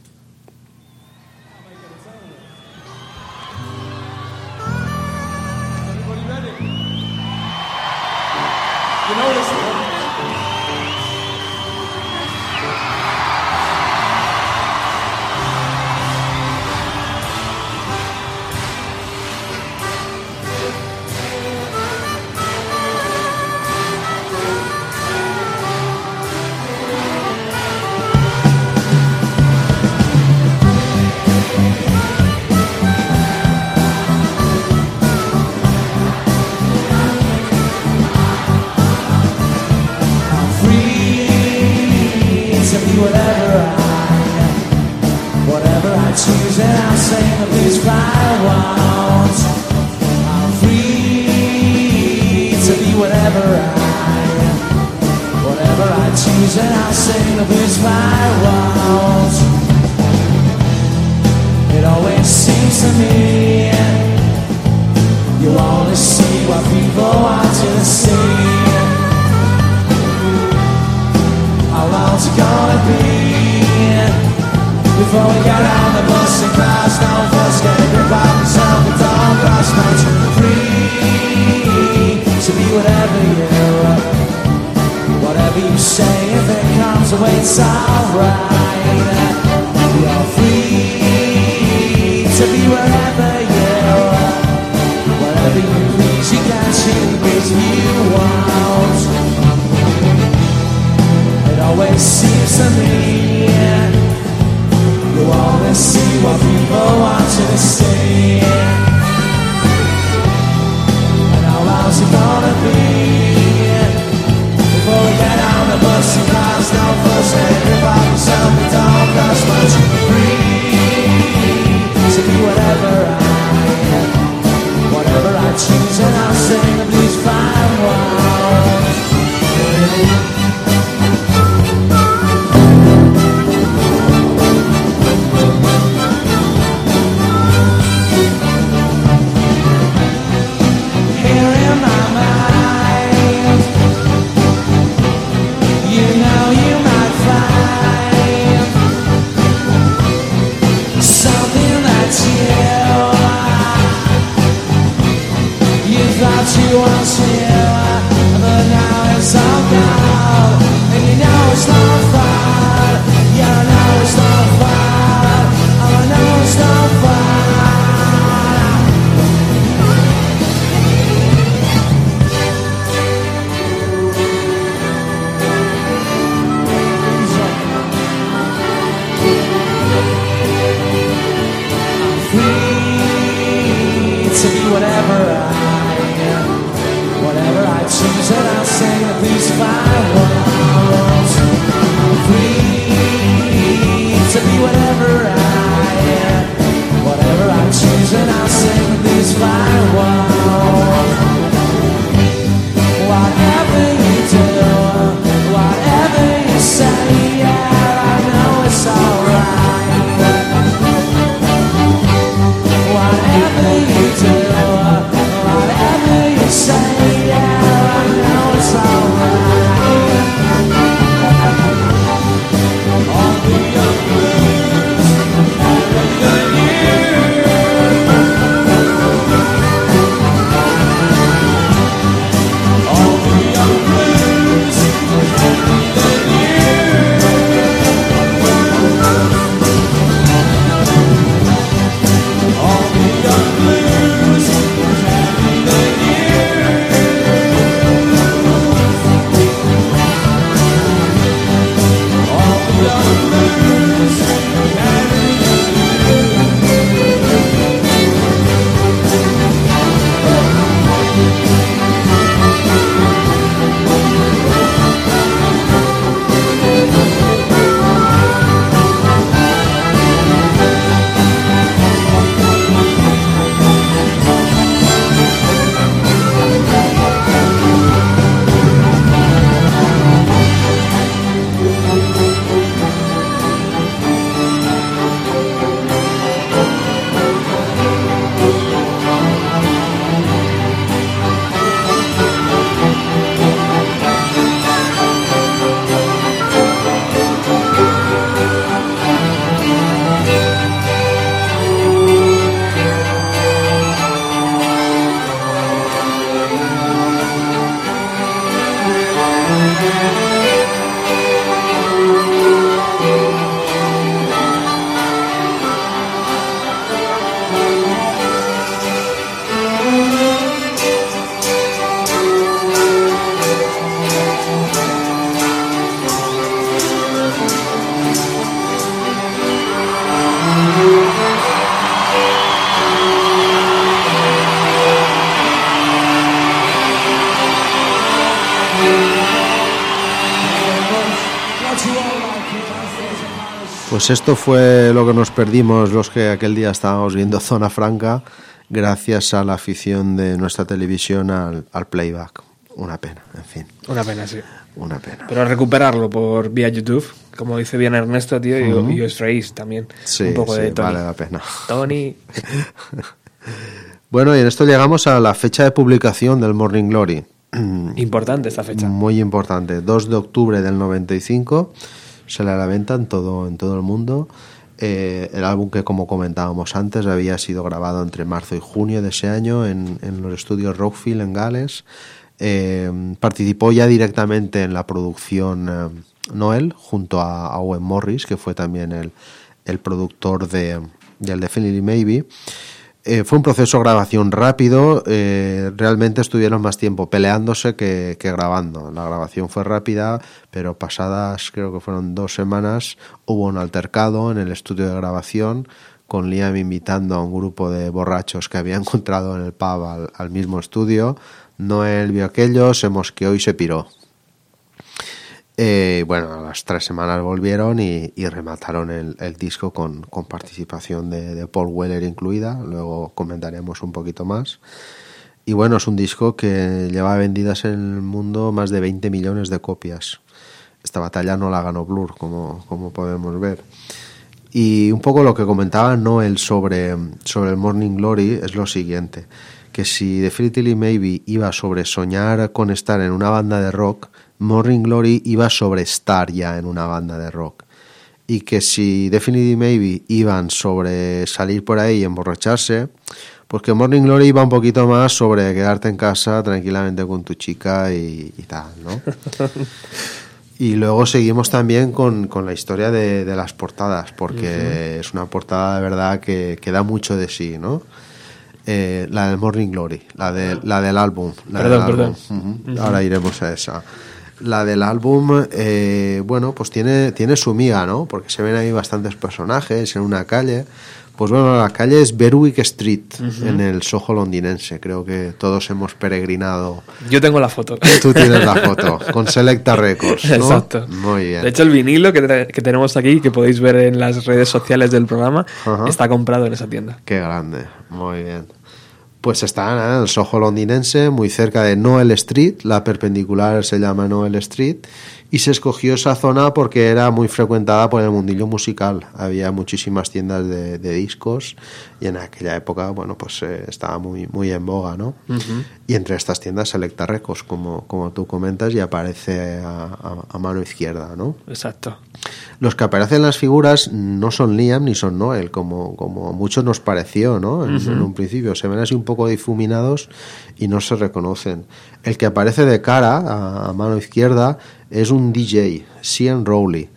Pues esto fue lo que nos perdimos los que aquel día estábamos viendo Zona Franca gracias a la afición de nuestra televisión al, al playback. Una pena, en fin, Una pena, sí. una pena. Pero recuperarlo por vía YouTube, como dice bien Ernesto, tío, y- os reís también. Sí, un poco sí, de Tony. vale la pena. Tony. Bueno, y en esto llegamos a la fecha de publicación del Morning Glory. Importante esta fecha. Muy importante, 2 de octubre del 95, se la a la venta en todo, en todo el mundo. Eh, el álbum que, como comentábamos antes, había sido grabado entre marzo y junio de ese año en, en los estudios Rockfield en Gales. Eh, participó ya directamente en la producción eh, Noel junto a, Owen Morris, que fue también el, el productor de, del Definitely Maybe. Eh, fue un proceso de grabación rápido, eh, realmente estuvieron más tiempo peleándose que, grabando. La grabación fue rápida, pero pasadas creo que fueron dos semanas hubo un altercado en el estudio de grabación con Liam invitando a un grupo de borrachos que había encontrado en el pub al, al mismo estudio. Noel vio aquello, se mosqueó y se piró. Eh, bueno, a las tres semanas volvieron y, y remataron el, disco con, con participación de, Paul Weller incluida. Luego comentaremos un poquito más. Y bueno, es un disco que lleva vendidas en el mundo más de 20 millones de copias. Esta batalla no la ganó Blur, como, como podemos ver. Y un poco lo que comentaba Noel sobre, sobre el Morning Glory es lo siguiente, que si Definitely Maybe iba sobre soñar con estar en una banda de rock, Morning Glory iba sobre estar ya en una banda de rock. Y que si Definitely Maybe iban sobre salir por ahí y emborracharse, pues que Morning Glory iba un poquito más sobre quedarte en casa tranquilamente con tu chica y, y tal, ¿no? Y luego seguimos también con, con la historia de, de las portadas, porque es una portada de verdad que, que da mucho de sí, ¿no? Eh, la del Morning Glory, la, de, la del álbum. La Perdón, del perdón. álbum. Ahora iremos a esa. La del álbum, eh, bueno, pues tiene, tiene su miga, ¿no? Porque se ven ahí bastantes personajes en una calle. Pues bueno, la calle es Berwick Street, en el Soho londinense. Creo que todos hemos peregrinado. Yo tengo la foto. Tú tienes la foto, con Selecta Records, ¿no? Exacto. Muy bien. De hecho, el vinilo que, que tenemos aquí, que podéis ver en las redes sociales del programa, está comprado en esa tienda. Qué grande, muy bien. Pues está en el Soho londinense, muy cerca de Noel Street, la perpendicular se llama Noel Street, y se escogió esa zona porque era muy frecuentada por el mundillo musical. Había muchísimas tiendas de discos y en aquella época, bueno, pues eh, estaba muy, muy en boga, ¿no? Y entre estas tiendas Selecta Records, como, como tú comentas, y aparece a, a- a mano izquierda, ¿no? Exacto. Los que aparecen en las figuras no son Liam ni son Noel, como, como a muchos nos pareció, ¿no? En, un principio. Se ven así un poco difuminados y no se reconocen. El que aparece de cara, a, a mano izquierda, es un DJ, Cian Rowley.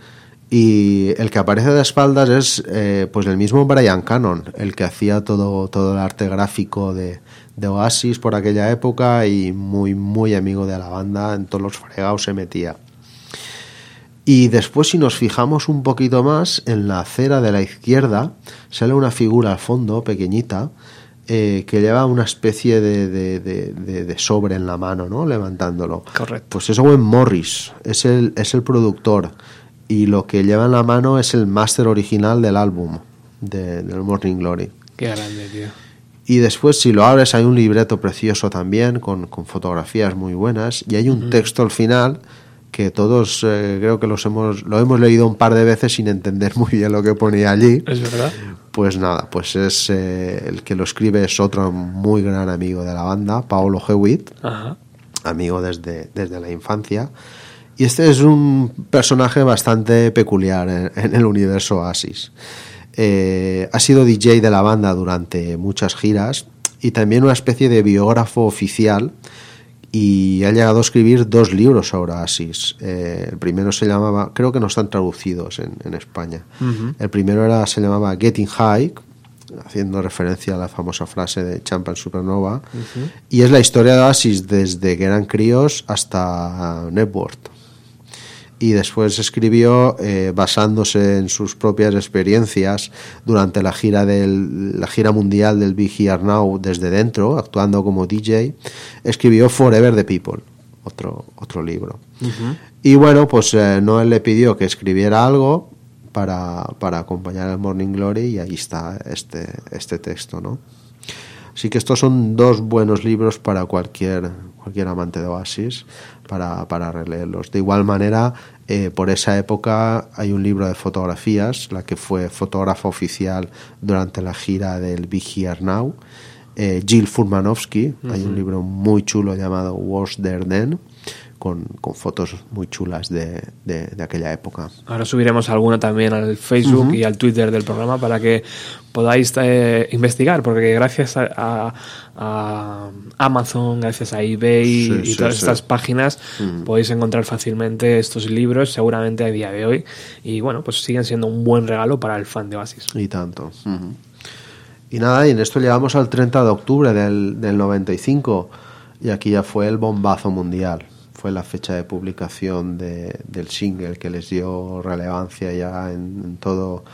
Y el que aparece de espaldas es eh, pues el mismo Brian Cannon, el que hacía todo, todo el arte gráfico de, de Oasis por aquella época y muy, muy amigo de la banda, en todos los fregados se metía. Y después, si nos fijamos un poquito más, en la acera de la izquierda sale una figura al fondo, pequeñita, eh, que lleva una especie de, de- de- de- de sobre en la mano, ¿no? Levantándolo. Correcto. Pues es Owen Morris, es el, es el productor. Y lo que lleva en la mano es el máster original del álbum, de- del Morning Glory. Qué grande, tío. Y después, si lo abres, hay un libreto precioso también, con, con fotografías muy buenas, y hay un texto al final que todos eh, creo que los hemos, lo hemos leído un par de veces sin entender muy bien lo que ponía allí. Es verdad. Pues nada, pues es eh, el que lo escribe es otro muy gran amigo de la banda, Paolo Hewitt, Ajá. amigo desde, desde la infancia. Y este es un personaje bastante peculiar en, en el universo Oasis. Eh, ha sido DJ de la banda durante muchas giras y también una especie de biógrafo oficial y ha llegado a escribir dos libros sobre Oasis. Eh, el primero se llamaba, creo que no están traducidos en, en España. El primero era, se llamaba Getting High, haciendo referencia a la famosa frase de Champa en Supernova. Y es la historia de Oasis desde que eran críos hasta Network. Y después escribió, eh, basándose en sus propias experiencias durante la gira, del, la gira mundial del Big Here Now desde dentro, actuando como DJ, escribió Forever the People, otro, otro libro. Y bueno, pues eh, Noel le pidió que escribiera algo para, para acompañar el Morning Glory y ahí está este, este texto, ¿no? Así que estos son dos buenos libros para cualquier, cualquier amante de Oasis para, para releerlos. De igual manera, eh, por esa época hay un libro de fotografías, la que fue fotógrafa oficial durante la gira del Big Here Now, eh, Jill Furmanovsky. Hay un libro muy chulo llamado Was There Then, con, con fotos muy chulas de, de, de aquella época. Ahora subiremos alguna también al Facebook y al Twitter del programa para que podáis eh, investigar, porque gracias a, a- a Amazon, gracias a eBay Sí, y sí, todas sí. estas páginas Mm. podéis encontrar fácilmente estos libros, seguramente a día de hoy. Y bueno, pues siguen siendo un buen regalo para el fan de Oasis. Y tanto. Y nada, y en esto llegamos al 30 de octubre del, del 95 y aquí ya fue el bombazo mundial. Fue la fecha de publicación de- del single que les dio relevancia ya en, en todo,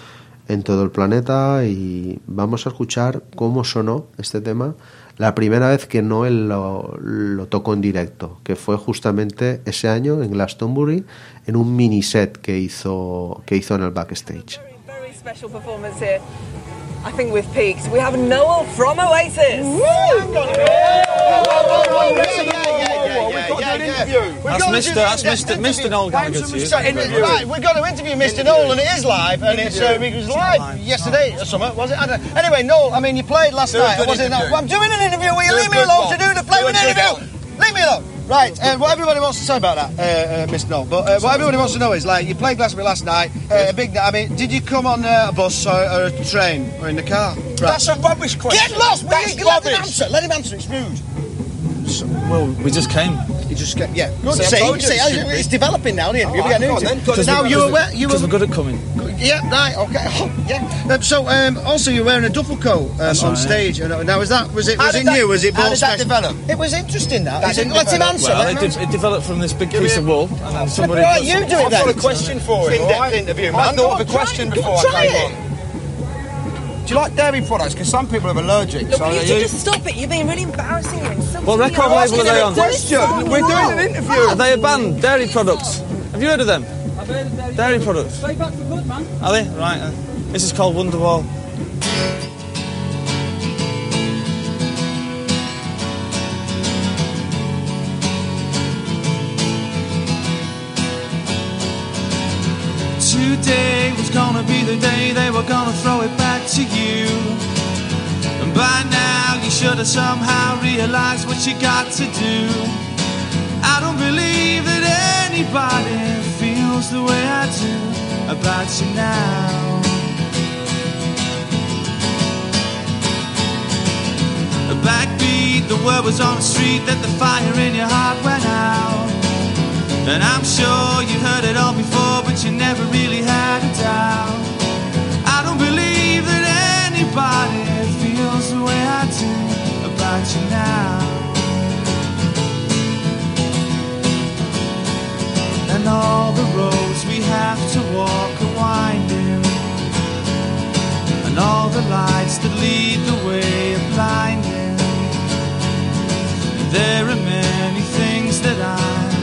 en todo el planeta y vamos a escuchar cómo sonó este tema la primera vez que Noel lo, lo tocó en directo, que fue justamente ese año en Glastonbury en un mini set que hizo, que hizo en el backstage. I think we have Noel from Oasis. That's Mr. That's Mr. Mr. Noel Gallagher to you. Right, we've got to interview Mr. Noel, and it is live, and it's uh, it was live yesterday or something, was it? I don't, anyway, Noel, I mean, you played last night, was it not? interview. I'm doing an interview. Will you leave me alone to do the play with an interview? Leave me alone. Right, uh, what everybody wants to say about that, uh, uh, Mr. Noel, but uh, what everybody wants to know is, like, you played Glastonbury last night, uh, a big night. I mean, did you come on uh, a bus or, or a train or in the car? Right. That's a rubbish question. Get lost! Will That's you let him rubbish. answer? Let him answer. It's rude. Well, we just came. You just get yeah. Good. See, I See, told see, it how should you- be. it's developing now. The interview. All we get right, an go on Now you were where you Because were we're good at coming. Yeah, right, okay. Oh, yeah. Um, so, um, also, you're wearing a duffel coat um, That's on right. stage. And, uh, now, was that was it was it that- new? Was it how did that special? develop? It was interesting. That, That Is it- didn't let him answer. Well, let it, him de- it developed from this big piece of wool, and then somebody. Right, put you some- do it I've then. got a question for It's you. in-depth all right? interview, I thought of a question before I came on. Do you like dairy products? Because some people are allergic. Look, so you are need you? just stop it. You're being really embarrassing. You're insulting What record I'm label are they on? to do so We're doing an interview. Are they a band? Dairy products. Have you heard of them? I've heard of dairy, dairy products. Straight back for good, man. Are they? Right. Uh, this is called Wonderwall. Today was gonna be the day they were gonna throw it back to you. And by now you should have somehow realized what you got to do. I don't believe that anybody feels the way I do about you now. A backbeat, the word was on the street that the fire in your heart went out. And I'm sure you heard it all before, but you never really had a doubt. I don't believe that anybody feels the way I do about you now. And all the roads we have to walk are winding. And all the lights that lead the way are blinding. There are many things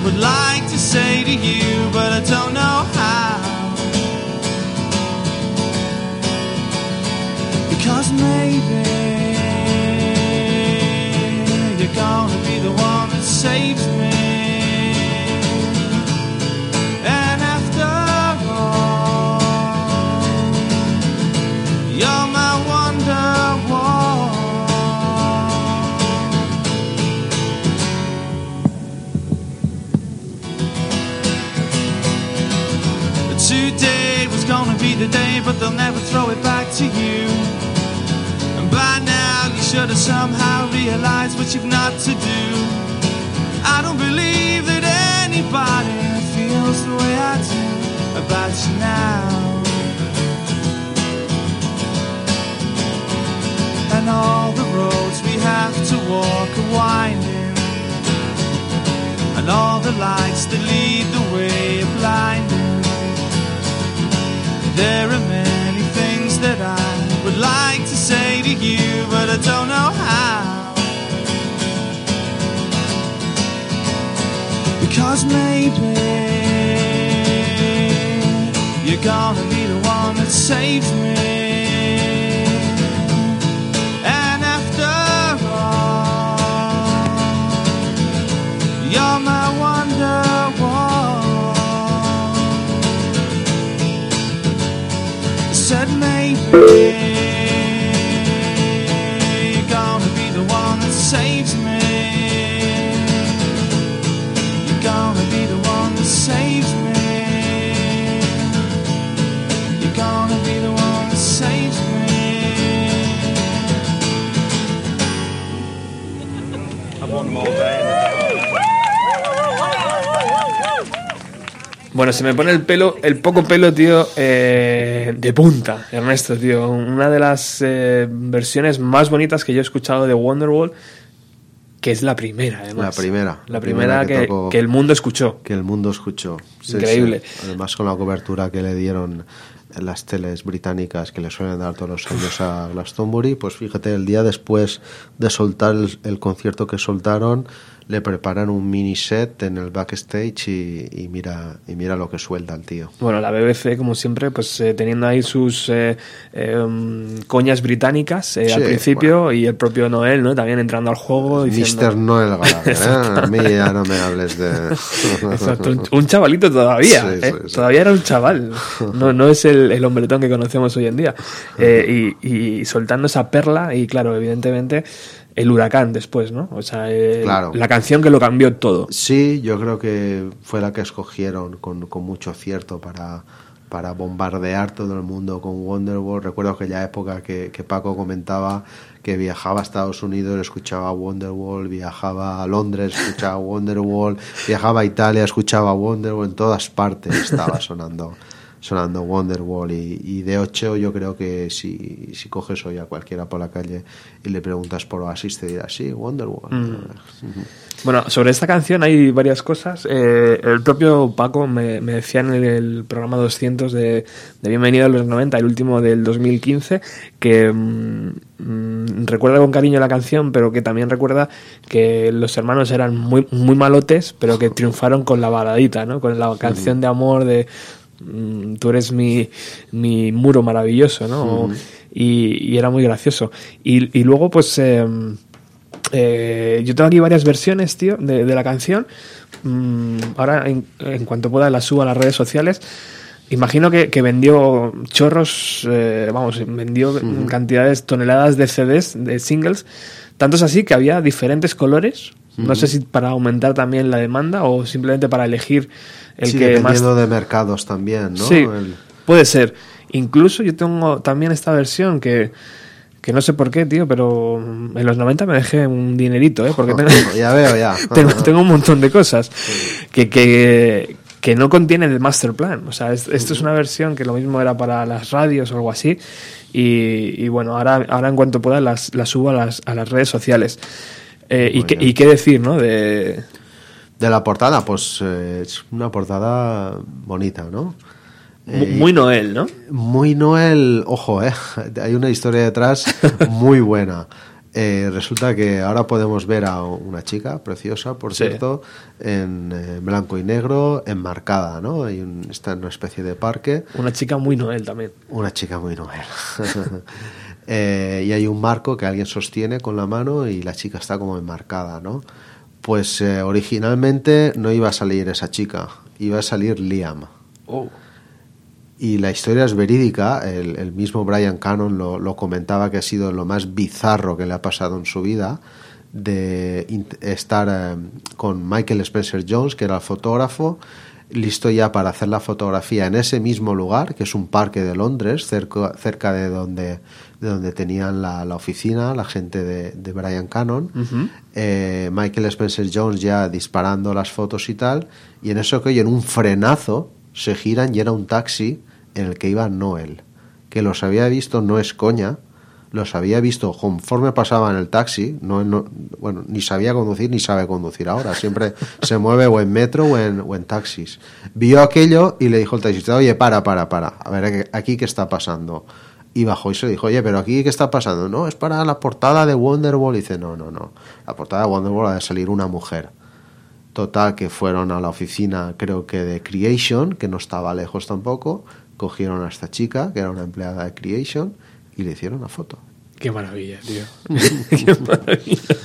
would like to say to you, but I don't know how. Because maybe you're gonna be the one that saves me. Never throw it back to you. And by now, you should have somehow realized what you've not to do. I don't believe that anybody feels the way I do about you now. And all the roads we have to walk are winding. And all the lights that lead the way are blinding. There are many you, but I don't know how. Because maybe you're gonna be the one that saves me. And after all, you're my wonder. Said maybe Bueno, se me pone el pelo, el poco pelo, tío, eh, de punta, Ernesto, tío. Una de las eh, versiones más bonitas que yo he escuchado de Wonderwall, que es la primera, además. La primera. La primera que, tocó- que el mundo escuchó. Que el mundo escuchó. Sí, Increíble. sí. Además con la cobertura que le dieron en las teles británicas que le suelen dar todos los años a Glastonbury, pues fíjate, el día después de soltar el, el concierto que soltaron, le preparan un mini set en el backstage y, y mira y mira lo que suelta el tío. Bueno, la BBC, como siempre, pues eh, teniendo ahí sus eh, eh, mm, coñas británicas eh, al Sí, principio y el propio Noel, ¿no? También entrando al juego. diciendo- Mr. Noel Gallagher, ¿eh? A mí ya no me hables de... Exacto, un, un chavalito todavía, Sí, sí, sí. todavía era un chaval, no, no es el, el hombretón que conocemos hoy en día. Y, y soltando esa perla, y claro, evidentemente, el huracán después, ¿no? O sea, el- Claro. la canción que lo cambió todo. Sí, yo creo que fue la que escogieron con, con mucho acierto para, para bombardear todo el mundo con Wonderwall. Recuerdo aquella época que, que Paco comentaba que viajaba a Estados Unidos, escuchaba Wonderwall, viajaba a Londres, escuchaba Wonderwall, viajaba a Italia, escuchaba Wonderwall, en todas partes estaba sonando sonando Wonderwall y, y de hecho yo creo que si, si coges hoy a cualquiera por la calle y le preguntas por Oasis te dirá sí, Wonderwall Mm. Bueno, sobre esta canción hay varias cosas. Eh, el propio Paco me, me decía en el, programa 200 de, de Bienvenido a los 90, el último del 2015, que mm, mm, recuerda con cariño la canción, pero que también recuerda que los hermanos eran muy, muy malotes, pero que triunfaron con la baladita, ¿no? Con la canción de amor de tú eres mi, mi muro maravilloso, ¿no? Y, y era muy gracioso. Y, y luego, pues... em, eh, yo tengo aquí varias versiones, tío, de, de la canción. Mm, ahora, en, en cuanto pueda, las subo a las redes sociales. Imagino que, que vendió chorros, eh, vamos, vendió cantidades, toneladas de CDs, de singles. Tanto es así que había diferentes colores. No sé si para aumentar también la demanda o simplemente para elegir el sí, que más dependiendo de mercados también, ¿no? Sí, El- puede ser. Incluso yo tengo también esta versión que, que no sé por qué, tío, pero en los 90 me dejé un dinerito, ¿eh? Porque tengo, Ya veo, ya. tengo, tengo un montón de cosas que, que, que no contiene el master plan. O sea, es- esto es una versión que lo mismo era para las radios o algo así. Y, y bueno, ahora, ahora en cuanto pueda las, las subo a las, a las redes sociales. Eh, y, qué, y qué decir, ¿no? De, De la portada, pues eh, es una portada bonita, ¿no? Eh, muy Noel, ¿no? Muy Noel, ojo, eh, hay una historia detrás muy buena. Eh, resulta que ahora podemos ver a una chica preciosa, por Sí. cierto, en eh, blanco y negro, enmarcada, ¿no? Hay un- está en una especie de parque. Una chica muy Noel también. Una chica muy Noel. Eh, y hay un marco que alguien sostiene con la mano y la chica está como enmarcada, ¿no? Pues eh, originalmente no iba a salir esa chica, iba a salir Liam. Oh. Y la historia es verídica, el, el mismo Brian Cannon lo, lo comentaba que ha sido lo más bizarro que le ha pasado en su vida, de estar eh, con Michael Spencer Jones, que era el fotógrafo, listo ya para hacer la fotografía en ese mismo lugar, que es un parque de Londres, cerca, cerca de donde, de donde tenían la, la oficina, la gente de, de Brian Cannon. Eh, Michael Spencer Jones ya disparando las fotos y tal, y en eso que oyen un frenazo, se giran y era un taxi en el que iba Noel, que los había visto, no es coña, los había visto conforme pasaba en el taxi, no, no- bueno, ni sabía conducir ni sabe conducir ahora, siempre se mueve o en metro o en, o en taxis. Vio aquello y le dijo al taxista, oye, para, para, para, a ver, aquí qué está pasando. Y bajó y se dijo, oye, pero aquí qué está pasando. No, es para la portada de Wonderwall. Y dice, no, no, no, la portada de Wonderwall ha de salir una mujer. Total, que fueron a la oficina, creo que de Creation, que no estaba lejos tampoco, cogieron a esta chica, que era una empleada de Creation, y le hicieron una foto. Qué maravilla, tío. Qué maravilla.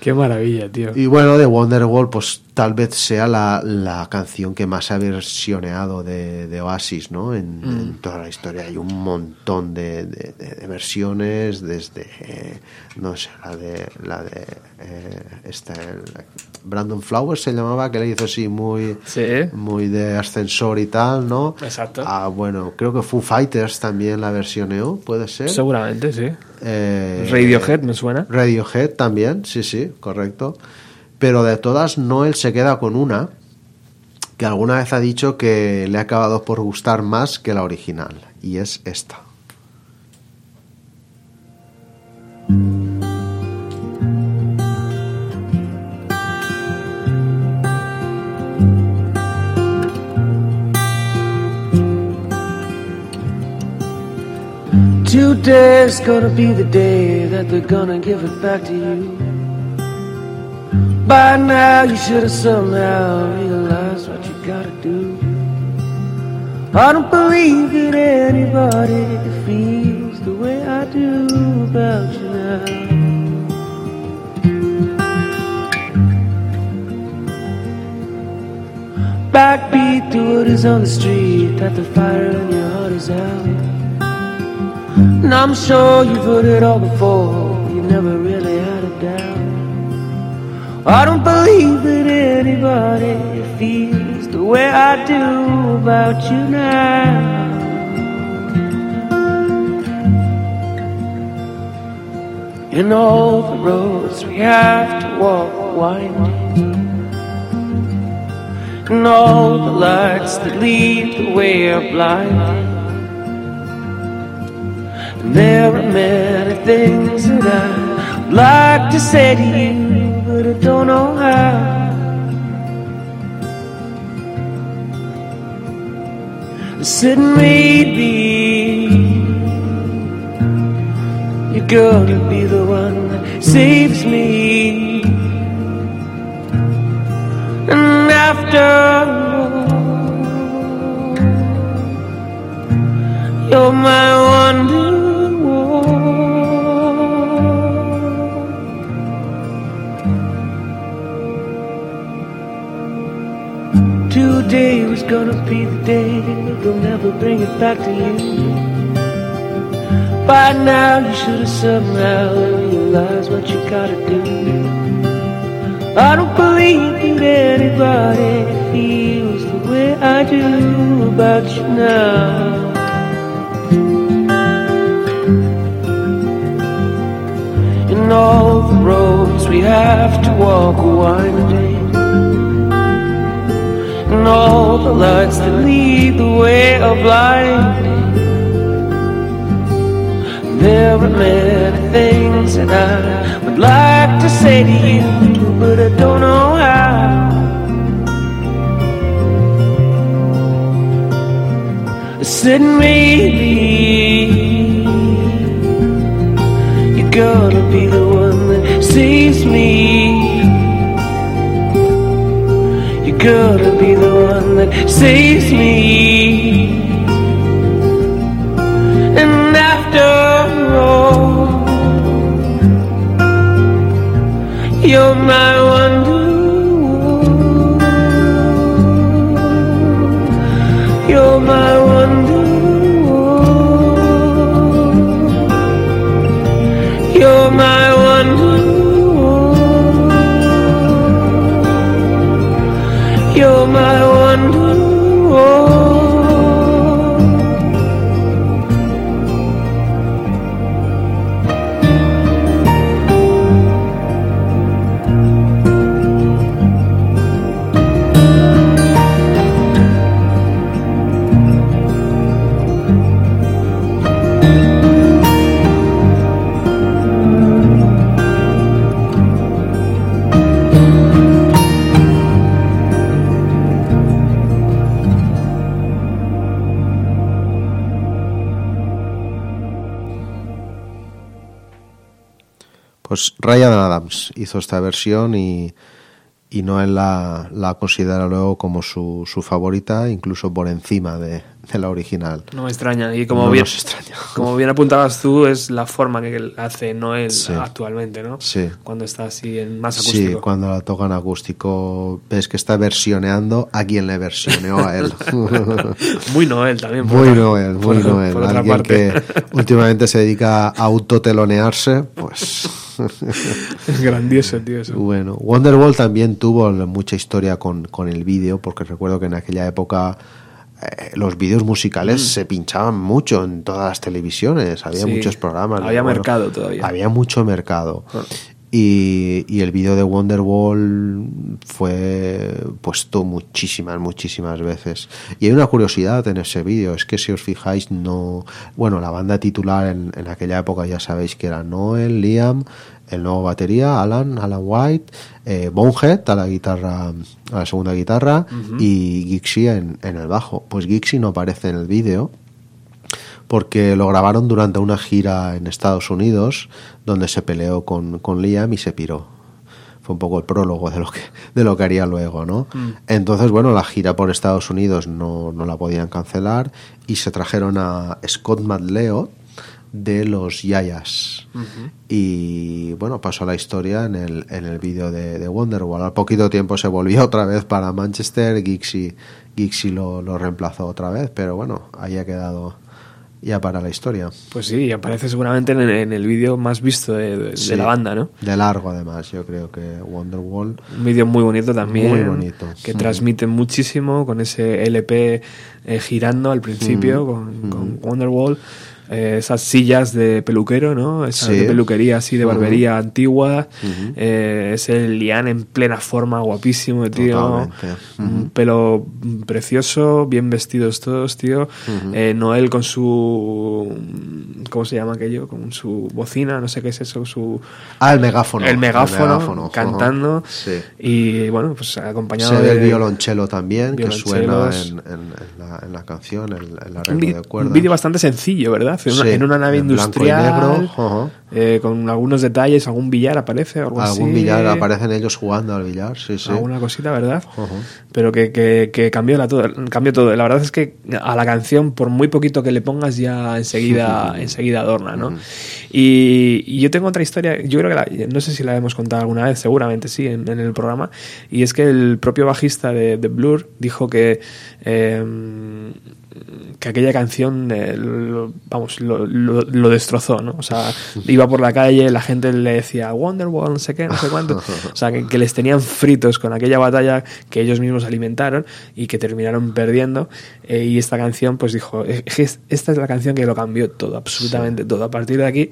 Qué maravilla, tío. Y bueno, de Wonderwall, pues tal vez sea la, la canción que más se ha versioneado de, de Oasis, ¿no? En, Mm. en toda la historia hay un montón de, de- de- de versiones, desde, eh, no sé, la de, la de eh, esta, el- Brandon Flowers se llamaba, que le hizo así muy, muy de ascensor y tal, ¿no? Exacto. Ah, bueno, creo que Foo Fighters también la versioneó, puede ser. Seguramente, sí. Eh, Radiohead me suena. Radiohead también, sí, sí, correcto. Pero de todas, Noel se queda con una que alguna vez ha dicho que le ha acabado por gustar más que la original, y es esta. Gonna be the day that they're gonna give it back to you. By now, you should have somehow realized what you gotta do. I don't believe that anybody feels the way I do about you now. Backbeat to what is on the street, that the fire in your heart is out. And I'm sure you've heard it all before, you never really. I don't believe that anybody feels the way I do about you now. In all the roads we have to walk winding, and all the lights that lead the way are blinding. And there are many things that I'd like to say to you, don't know how. Said maybe you're gonna be the one that saves me. And after all, you're my wonder gonna be the day they'll never bring it back to you. By now you should have somehow realized what you gotta do. I don't believe that anybody feels the way I do about you now. In all the roads we have to walk winding and all the lights that lead the way are blinding. There are many things that I would like to say to you, but I don't know how. I said maybe you're gonna be the one that saves me. You're gonna be the one that saves me. And after all, you're my Ryan Adams hizo esta versión y, y Noel la, la considera luego como su, su favorita, incluso por encima de, de la original. No me extraña. Y como, No bien, extraña. como bien apuntabas tú, es la forma que hace Noel Sí. actualmente, ¿no? Sí. Cuando está así en más Sí, acústico. cuando la tocan acústico, ves que está versioneando a quien le versioneó a él. Muy Noel también. Muy otra- Noel, muy por- Noel. por Alguien parte. que últimamente se dedica a autotelonearse, pues. Es grandioso, tío. Eso. Bueno, Wonderwall también tuvo mucha historia con, con el vídeo, porque recuerdo que en aquella época eh, los vídeos musicales Mm. se pinchaban mucho en todas las televisiones, había Sí, muchos programas. había bueno, mercado todavía. Había mucho mercado. Ah. Y, y el vídeo de Wonderwall fue puesto muchísimas, muchísimas veces. Y hay una curiosidad en ese vídeo, es que si os fijáis, no. Bueno, la banda titular en, en aquella época ya sabéis que era Noel, Liam, el nuevo batería, Alan, Alan White, eh, Bonehead a la guitarra, a la segunda guitarra, y Gixie en, en el bajo. Pues Gixie no aparece en el vídeo porque lo grabaron durante una gira en Estados Unidos donde se peleó con, con Liam y se piró. Fue un poco el prólogo de lo que, de lo que haría luego, ¿no? Mm. Entonces, bueno, la gira por Estados Unidos no, no la podían cancelar y se trajeron a Scott Madleo de los Yayas. Y bueno, pasó la historia en el, en el vídeo de, de Wonderwall. Al poquito tiempo se volvió otra vez para Manchester, Gixie, Gixie lo, lo reemplazó otra vez, pero bueno, ahí ha quedado ya para la historia. Pues sí, y aparece seguramente en, el- en el vídeo más visto de, de- la banda, ¿no? De largo, además, yo creo que Wonderwall. Un vídeo muy bonito también. Muy bonito. Que Mm. transmite muchísimo con ese LP eh, girando al principio, Mm. con, con Wonderwall. Eh, esas sillas de peluquero, ¿no? Esas Sí. de peluquería así, de barbería antigua. Ujú. eh, ese lián en plena forma, guapísimo, tío. Un Ujú. pelo precioso, bien vestidos todos, tío. Eh, Noel con su. ¿Cómo se llama aquello? Con su bocina, no sé qué es eso, su. Ah, el megáfono. El megáfono, El megáfono, cantando. Sí. Y bueno, pues acompañado Se de. el violonchelo también, que suena en, en- en la, en la canción, Un, arreglo vi- de un cuerdas. vídeo bastante sencillo, ¿verdad? En una, Sí, en una nave en industrial. negro, eh, con algunos detalles, algún billar aparece, algo Algún así. billar, aparecen ellos jugando al billar, sí, sí. Alguna cosita, ¿verdad? Pero que, que, que cambió, la todo, cambió todo. La verdad es que a la canción, por muy poquito que le pongas, ya enseguida, enseguida adorna, ¿no? Y, y yo tengo otra historia, yo creo que la- no sé si la hemos contado alguna vez, seguramente sí, en, en el programa, y es que el propio bajista de, de Blur dijo que, eh, que aquella canción, eh, lo- vamos, lo, lo- lo destrozó, ¿no? O sea, iba por la calle, la gente le decía Wonderwall, no sé qué, no sé cuánto. O sea, que, que les tenían fritos con aquella batalla que ellos mismos alimentaron y que terminaron perdiendo. Eh, y esta canción, pues dijo, "Es que es- esta es la canción que lo cambió todo, absolutamente todo. A partir de aquí,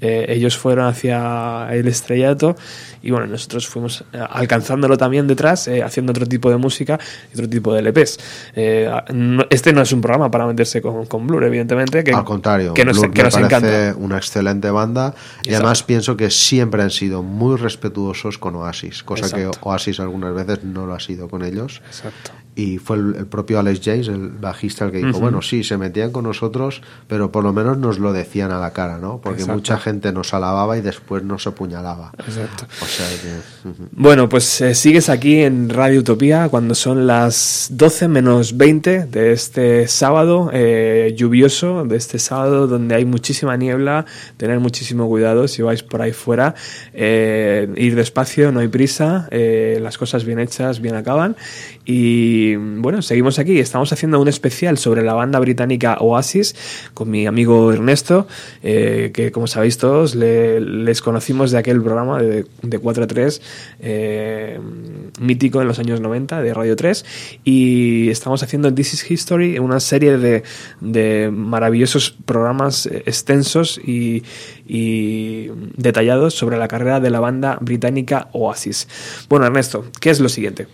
eh, ellos fueron hacia el estrellato y bueno, nosotros fuimos eh, alcanzándolo también detrás, eh, haciendo otro tipo de música y otro tipo de LPs. Eh, no- este no es un programa para meterse con, con Blur, evidentemente, que, Al contrario, que nos, Blur que me nos parece encanta. una excelente banda y Exacto. además pienso que siempre han sido muy respetuosos con Oasis, cosa Exacto. que Oasis algunas veces no lo ha sido con ellos. Exacto. Y fue el, el propio Alex James, el bajista, el que dijo, bueno, sí, se metían con nosotros, pero por lo menos nos lo decían a la cara, ¿no? Porque Exacto. mucha gente nos alababa y después nos apuñalaba. Exacto. O sea que... Bueno, pues eh, sigues aquí en Radio Utopía cuando son las 12 menos 20 de este sábado eh, lluvioso, de este sábado donde hay muchísima niebla, tener muchísimo cuidado si vais por ahí fuera, eh, ir despacio, no hay prisa, eh, las cosas bien hechas bien acaban y bueno, seguimos aquí, estamos haciendo un especial sobre la banda británica Oasis con mi amigo Ernesto, eh, que como sabéis todos le- les conocimos de aquel programa de, de 4 a 3 eh, mítico en los años 90 de Radio 3 y estamos haciendo This is History, una serie de, de maravillosos programas eh, extensos y, y detallados sobre la carrera de la banda británica Oasis. Bueno, Ernesto, ¿qué es lo siguiente?